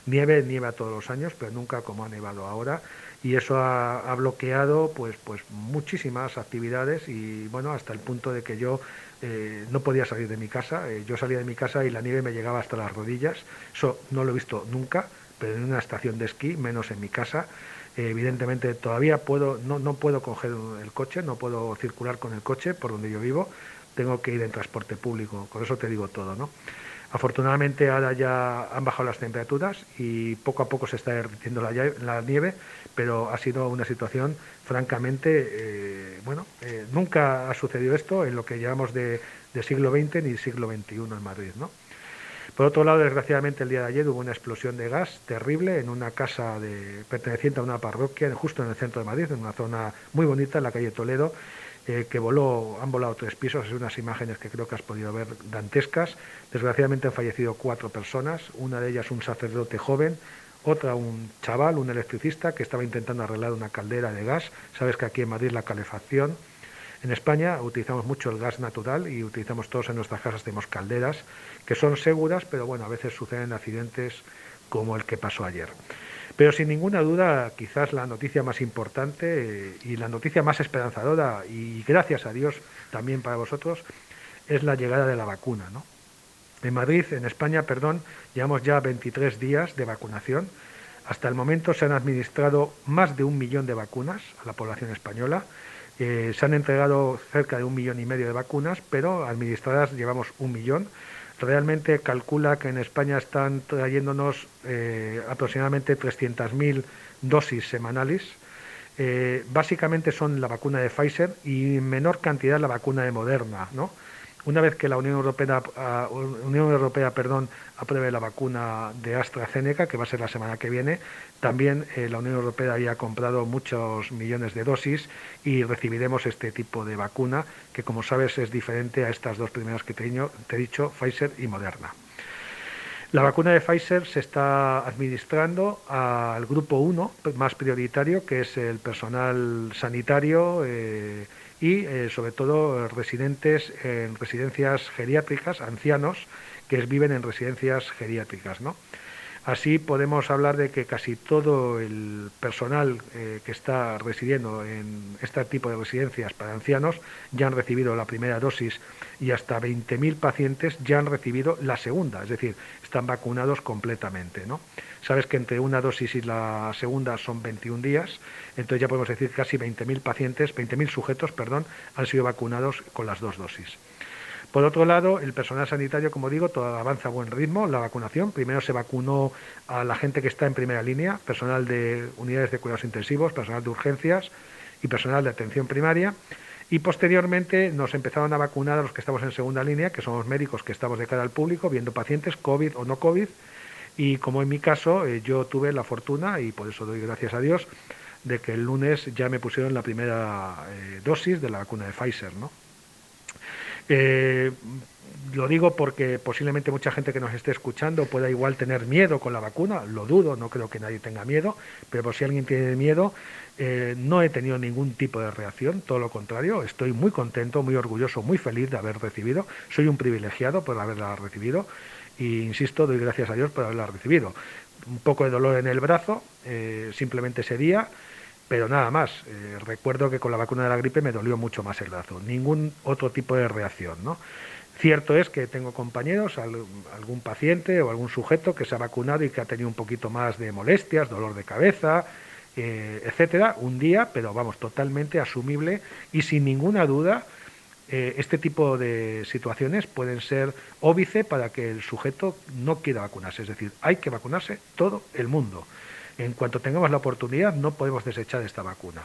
Nieve, nieva todos los años, pero nunca como ha nevado ahora. Y eso ha, bloqueado pues, pues muchísimas actividades y bueno, hasta el punto de que yo eh, no podía salir de mi casa. Eh, yo salía de mi casa y la nieve me llegaba hasta las rodillas. Eso no lo he visto nunca, pero en una estación de esquí, menos en mi casa. evidentemente todavía puedo, no, no puedo coger el coche, no puedo circular con el coche por donde yo vivo tengo que ir en transporte público, con eso te digo todo, ¿no? Afortunadamente ahora ya han bajado las temperaturas y poco a poco se está derritiendo la, nieve, pero ha sido una situación francamente, eh, bueno, eh, nunca ha sucedido esto en lo que llevamos de, siglo XX ni siglo XXI en Madrid, ¿no? Por otro lado, desgraciadamente el día de ayer hubo una explosión de gas terrible en una casa de, perteneciente a una parroquia justo en el centro de Madrid, en una zona muy bonita en la calle Toledo, eh, que voló, han volado tres pisos, es unas imágenes que creo que has podido ver dantescas. Desgraciadamente han fallecido cuatro personas, una de ellas un sacerdote joven, otra un chaval, un electricista que estaba intentando arreglar una caldera de gas. Sabes que aquí en Madrid la calefacción. En España utilizamos mucho el gas natural y utilizamos todos en nuestras casas, tenemos calderas que son seguras, pero bueno, a veces suceden accidentes como el que pasó ayer. Pero sin ninguna duda, quizás la noticia más importante eh, y la noticia más esperanzadora, y gracias a Dios también para vosotros, es la llegada de la vacuna. ¿no? En Madrid, en España, perdón, llevamos ya 23 días de vacunación. Hasta el momento se han administrado más de un millón de vacunas a la población española. Eh, se han entregado cerca de un millón y medio de vacunas, pero administradas llevamos un millón realmente calcula que en España están trayéndonos eh, aproximadamente 300.000 dosis semanales. Eh, básicamente son la vacuna de Pfizer y en menor cantidad la vacuna de Moderna, ¿no? Una vez que la Unión Europea, Unión Europea perdón, apruebe la vacuna de AstraZeneca, que va a ser la semana que viene, también eh, la Unión Europea había comprado muchos millones de dosis y recibiremos este tipo de vacuna, que como sabes es diferente a estas dos primeras que te, te he dicho, Pfizer y Moderna. La vacuna de Pfizer se está administrando al grupo 1 más prioritario, que es el personal sanitario. Eh, y eh, sobre todo residentes en residencias geriátricas, ancianos que viven en residencias geriátricas. ¿no? Así podemos hablar de que casi todo el personal eh, que está residiendo en este tipo de residencias para ancianos ya han recibido la primera dosis y hasta 20.000 pacientes ya han recibido la segunda, es decir, están vacunados completamente. ¿no? Sabes que entre una dosis y la segunda son 21 días, entonces ya podemos decir que casi 20.000 pacientes, 20.000 sujetos, perdón, han sido vacunados con las dos dosis. Por otro lado, el personal sanitario, como digo, todo avanza a buen ritmo. La vacunación, primero se vacunó a la gente que está en primera línea, personal de unidades de cuidados intensivos, personal de urgencias y personal de atención primaria. Y posteriormente nos empezaron a vacunar a los que estamos en segunda línea, que somos médicos que estamos de cara al público, viendo pacientes COVID o no COVID. Y como en mi caso, eh, yo tuve la fortuna, y por eso doy gracias a Dios, de que el lunes ya me pusieron la primera eh, dosis de la vacuna de Pfizer, ¿no? Eh, lo digo porque posiblemente mucha gente que nos esté escuchando pueda igual tener miedo con la vacuna, lo dudo, no creo que nadie tenga miedo, pero por si alguien tiene miedo, eh, no he tenido ningún tipo de reacción, todo lo contrario, estoy muy contento, muy orgulloso, muy feliz de haber recibido, soy un privilegiado por haberla recibido e insisto, doy gracias a Dios por haberla recibido. Un poco de dolor en el brazo, eh, simplemente ese día, pero nada más. Eh, recuerdo que con la vacuna de la gripe me dolió mucho más el brazo, ningún otro tipo de reacción, ¿no? Cierto es que tengo compañeros, algún paciente o algún sujeto que se ha vacunado y que ha tenido un poquito más de molestias, dolor de cabeza, eh, etcétera, un día, pero vamos, totalmente asumible y sin ninguna duda. Eh, este tipo de situaciones pueden ser óbice para que el sujeto no quiera vacunarse. Es decir, hay que vacunarse todo el mundo. En cuanto tengamos la oportunidad, no podemos desechar esta vacuna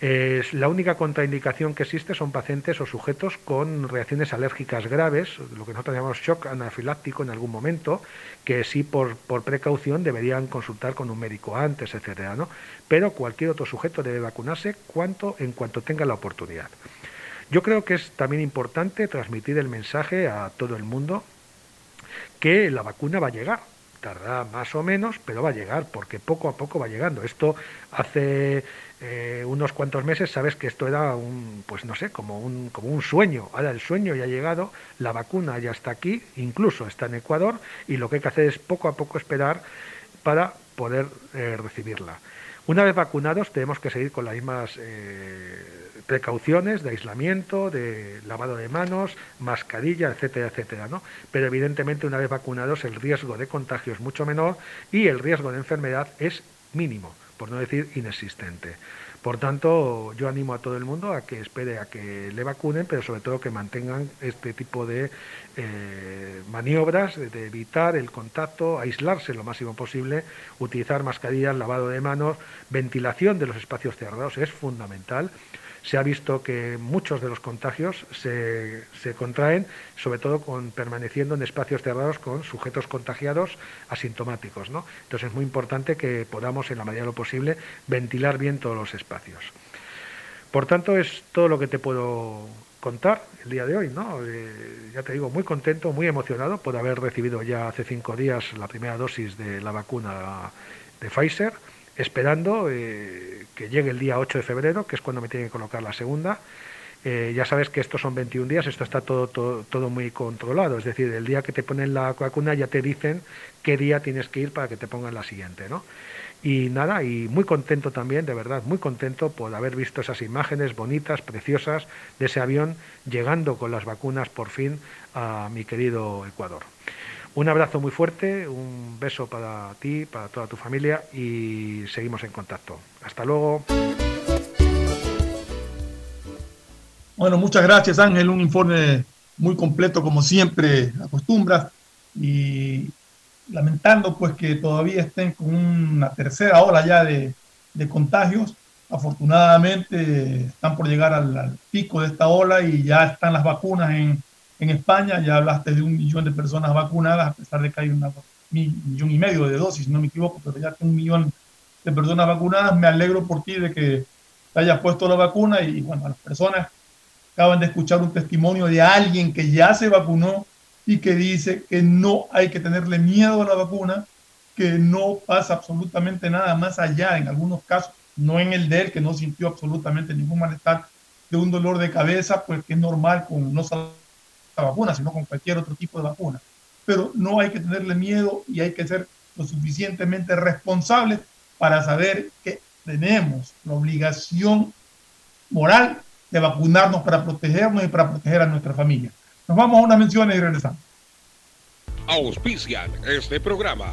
la única contraindicación que existe son pacientes o sujetos con reacciones alérgicas graves, lo que nosotros llamamos shock anafiláctico en algún momento, que sí por, precaución deberían consultar con un médico antes, etcétera, ¿no? Pero cualquier otro sujeto debe vacunarse cuanto, en cuanto tenga la oportunidad. Yo creo que es también importante transmitir el mensaje a todo el mundo que la vacuna va a llegar, tardará más o menos, pero va a llegar, porque poco a poco va llegando. Esto hace eh, unos cuantos meses sabes que esto era un, pues no sé, como un, como un sueño. Ahora el sueño ya ha llegado, la vacuna ya está aquí, incluso está en Ecuador, y lo que hay que hacer es poco a poco esperar para poder eh, recibirla. Una vez vacunados tenemos que seguir con las mismas eh, precauciones de aislamiento, de lavado de manos, mascarilla, etcétera, etcétera, ¿no? Pero evidentemente una vez vacunados el riesgo de contagio es mucho menor y el riesgo de enfermedad es mínimo por no decir inexistente. Por tanto, yo animo a todo el mundo a que espere a que le vacunen, pero sobre todo que mantengan este tipo de eh, maniobras, de evitar el contacto, aislarse lo máximo posible, utilizar mascarillas, lavado de manos, ventilación de los espacios cerrados es fundamental se ha visto que muchos de los contagios se, se, contraen, sobre todo con, permaneciendo en espacios cerrados con sujetos contagiados asintomáticos. ¿no? Entonces es muy importante que podamos, en la medida de lo posible, ventilar bien todos los espacios. Por tanto, es todo lo que te puedo contar el día de hoy. ¿no? Eh, ya te digo, muy contento, muy emocionado por haber recibido ya hace cinco días la primera dosis de la vacuna de Pfizer esperando eh, que llegue el día 8 de febrero, que es cuando me tienen que colocar la segunda. Eh, ya sabes que estos son 21 días, esto está todo, todo, muy controlado, es decir, el día que te ponen la vacuna ya te dicen qué día tienes que ir para que te pongan la siguiente, ¿no? Y nada, y muy contento también, de verdad, muy contento por haber visto esas imágenes bonitas, preciosas de ese avión llegando con las vacunas por fin a mi querido Ecuador. Un abrazo muy fuerte, un beso para ti, para toda tu familia y seguimos en contacto. Hasta luego. Bueno, muchas gracias Ángel, un informe muy completo como siempre acostumbras y lamentando pues que todavía estén con una tercera ola ya de, contagios. Afortunadamente están por llegar al, pico de esta ola y ya están las vacunas en, en España ya hablaste de un millón de personas vacunadas, a pesar de que hay un millón y medio de dosis, si no me equivoco, pero ya un millón de personas vacunadas. Me alegro por ti de que te hayas puesto la vacuna y bueno, las personas acaban de escuchar un testimonio de alguien que ya se vacunó y que dice que no hay que tenerle miedo a la vacuna, que no pasa absolutamente nada más allá, en algunos casos, no en el de él, que no sintió absolutamente ningún malestar de un dolor de cabeza, pues que es normal con no vacuna, sino con cualquier otro tipo de vacuna. Pero no hay que tenerle miedo y hay que ser lo suficientemente responsables para saber que tenemos la obligación moral de vacunarnos para protegernos y para proteger a nuestra familia. Nos vamos a una mención y regresamos. Auspician este programa.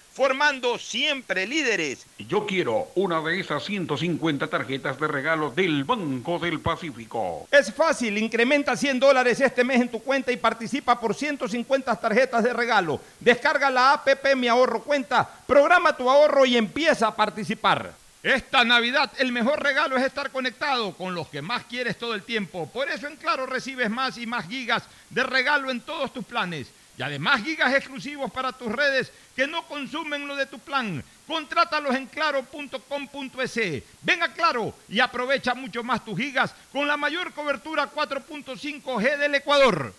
formando siempre líderes. Yo quiero una de esas 150 tarjetas de regalo del Banco del Pacífico. Es fácil, incrementa 100 dólares este mes en tu cuenta y participa por 150 tarjetas de regalo. Descarga la APP Mi Ahorro Cuenta, programa tu ahorro y empieza a participar. Esta Navidad el mejor regalo es estar conectado con los que más quieres todo el tiempo. Por eso en Claro recibes más y más gigas de regalo en todos tus planes. Y además gigas exclusivos para tus redes que no consumen lo de tu plan. Contrátalos en claro.com.es. Ven a Claro y aprovecha mucho más tus gigas con la mayor cobertura 4.5G del Ecuador.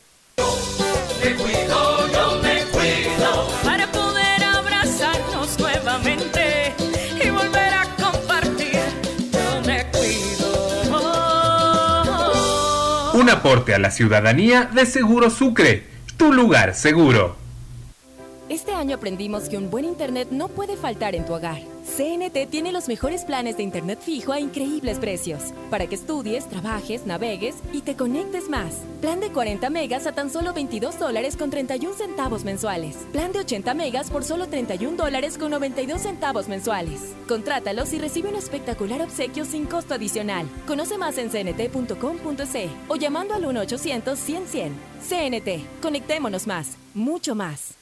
Me cuido, yo me cuido para poder abrazarnos nuevamente y volver a compartir. Yo me cuido. Un aporte a la ciudadanía de Seguro Sucre, tu lugar seguro. Este año aprendimos que un buen internet no puede faltar en tu hogar. CNT tiene los mejores planes de internet fijo a increíbles precios, para que estudies, trabajes, navegues y te conectes más. Plan de 40 megas a tan solo 22 dólares con 31 centavos mensuales. Plan de 80 megas por solo 31 dólares con 92 centavos mensuales. Contrátalos y recibe un espectacular obsequio sin costo adicional. Conoce más en cnt.com.c o llamando al 1-800-100-100. CNT, conectémonos más, mucho más.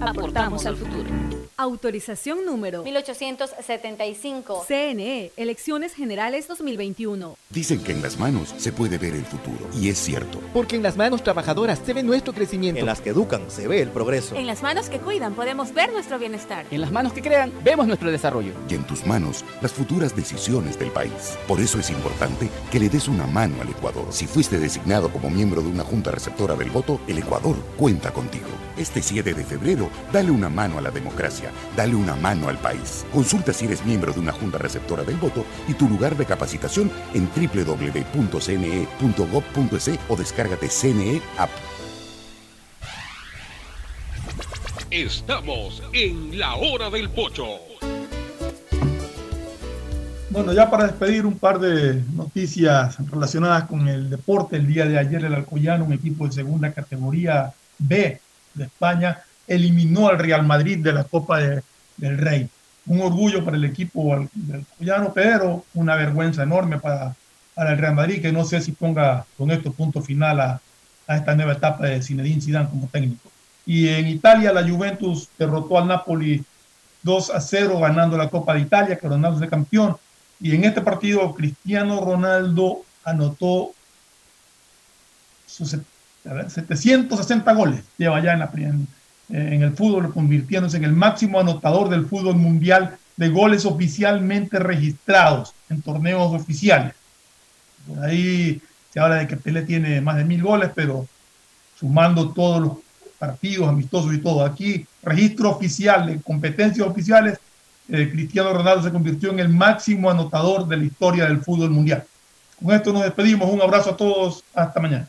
Aportamos al futuro. Autorización número 1875. CNE, Elecciones Generales 2021. Dicen que en las manos se puede ver el futuro. Y es cierto. Porque en las manos trabajadoras se ve nuestro crecimiento. En las que educan se ve el progreso. En las manos que cuidan podemos ver nuestro bienestar. En las manos que crean vemos nuestro desarrollo. Y en tus manos las futuras decisiones del país. Por eso es importante que le des una mano al Ecuador. Si fuiste designado como miembro de una junta receptora del voto, el Ecuador cuenta contigo. Este 7 de febrero, dale una mano a la democracia, dale una mano al país. Consulta si eres miembro de una junta receptora del voto y tu lugar de capacitación en www.cne.gov.es o descárgate CNE App. Estamos en la hora del pocho. Bueno, ya para despedir un par de noticias relacionadas con el deporte. El día de ayer el Alcoyano, un equipo de segunda categoría B de España, eliminó al Real Madrid de la Copa de, del Rey. Un orgullo para el equipo del Alcoyano, pero una vergüenza enorme para, para el Real Madrid, que no sé si ponga con esto punto final a, a esta nueva etapa de Zinedine Zidane como técnico. Y en Italia la Juventus derrotó al Napoli 2 a 0 ganando la Copa de Italia, es campeón. Y en este partido Cristiano Ronaldo anotó sus 760 goles, lleva ya en, la, en, en el fútbol, convirtiéndose en el máximo anotador del fútbol mundial de goles oficialmente registrados en torneos oficiales. Por ahí se habla de que Pelé tiene más de mil goles, pero sumando todos los partidos amistosos y todo. Aquí, registro oficial de competencias oficiales, eh, Cristiano Ronaldo se convirtió en el máximo anotador de la historia del fútbol mundial. Con esto nos despedimos. Un abrazo a todos. Hasta mañana.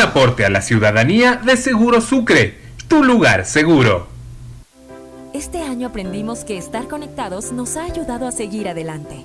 Aporte a la ciudadanía de Seguro Sucre, tu lugar seguro. Este año aprendimos que estar conectados nos ha ayudado a seguir adelante.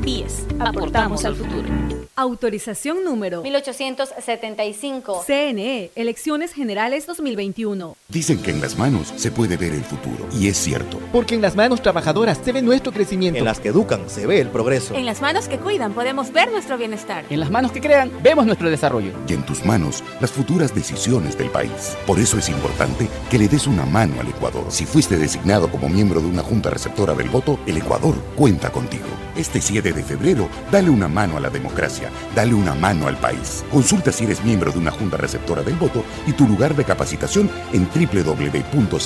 BIES, aportamos al futuro. Autorización número 1875. CNE, Elecciones Generales 2021. Dicen que en las manos se puede ver el futuro. Y es cierto. Porque en las manos trabajadoras se ve nuestro crecimiento. En las que educan se ve el progreso. En las manos que cuidan podemos ver nuestro bienestar. En las manos que crean vemos nuestro desarrollo. Y en tus manos las futuras decisiones del país. Por eso es importante que le des una mano al Ecuador. Si fuiste designado como miembro de una junta receptora del voto, el Ecuador cuenta contigo. Este 7 de febrero, dale una mano a la democracia, dale una mano al país. Consulta si eres miembro de una junta receptora del voto y tu lugar de capacitación en www.cne.gov.es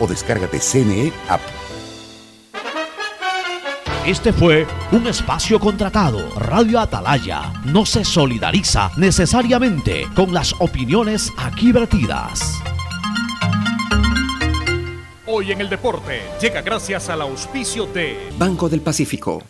o descárgate CNE App. Este fue un espacio contratado. Radio Atalaya no se solidariza necesariamente con las opiniones aquí vertidas. Hoy en el deporte llega gracias al auspicio de Banco del Pacífico.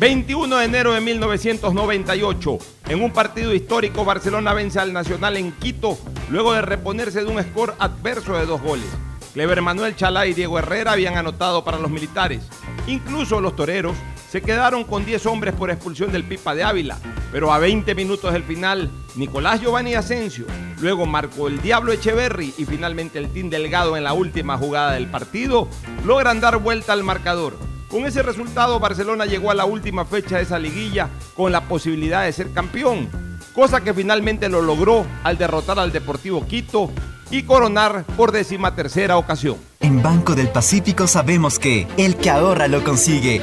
21 de enero de 1998, en un partido histórico, Barcelona vence al Nacional en Quito luego de reponerse de un score adverso de dos goles. Clever Manuel Chalá y Diego Herrera habían anotado para los militares. Incluso los toreros se quedaron con 10 hombres por expulsión del Pipa de Ávila, pero a 20 minutos del final, Nicolás Giovanni Asensio, luego marcó el Diablo Echeverry y finalmente el Team Delgado en la última jugada del partido, logran dar vuelta al marcador. Con ese resultado, Barcelona llegó a la última fecha de esa liguilla con la posibilidad de ser campeón, cosa que finalmente lo logró al derrotar al Deportivo Quito y coronar por décima tercera ocasión. En Banco del Pacífico sabemos que el que ahorra lo consigue.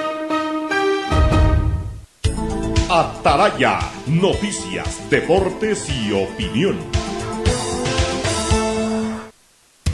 Atalaya, noticias, deportes y opinión.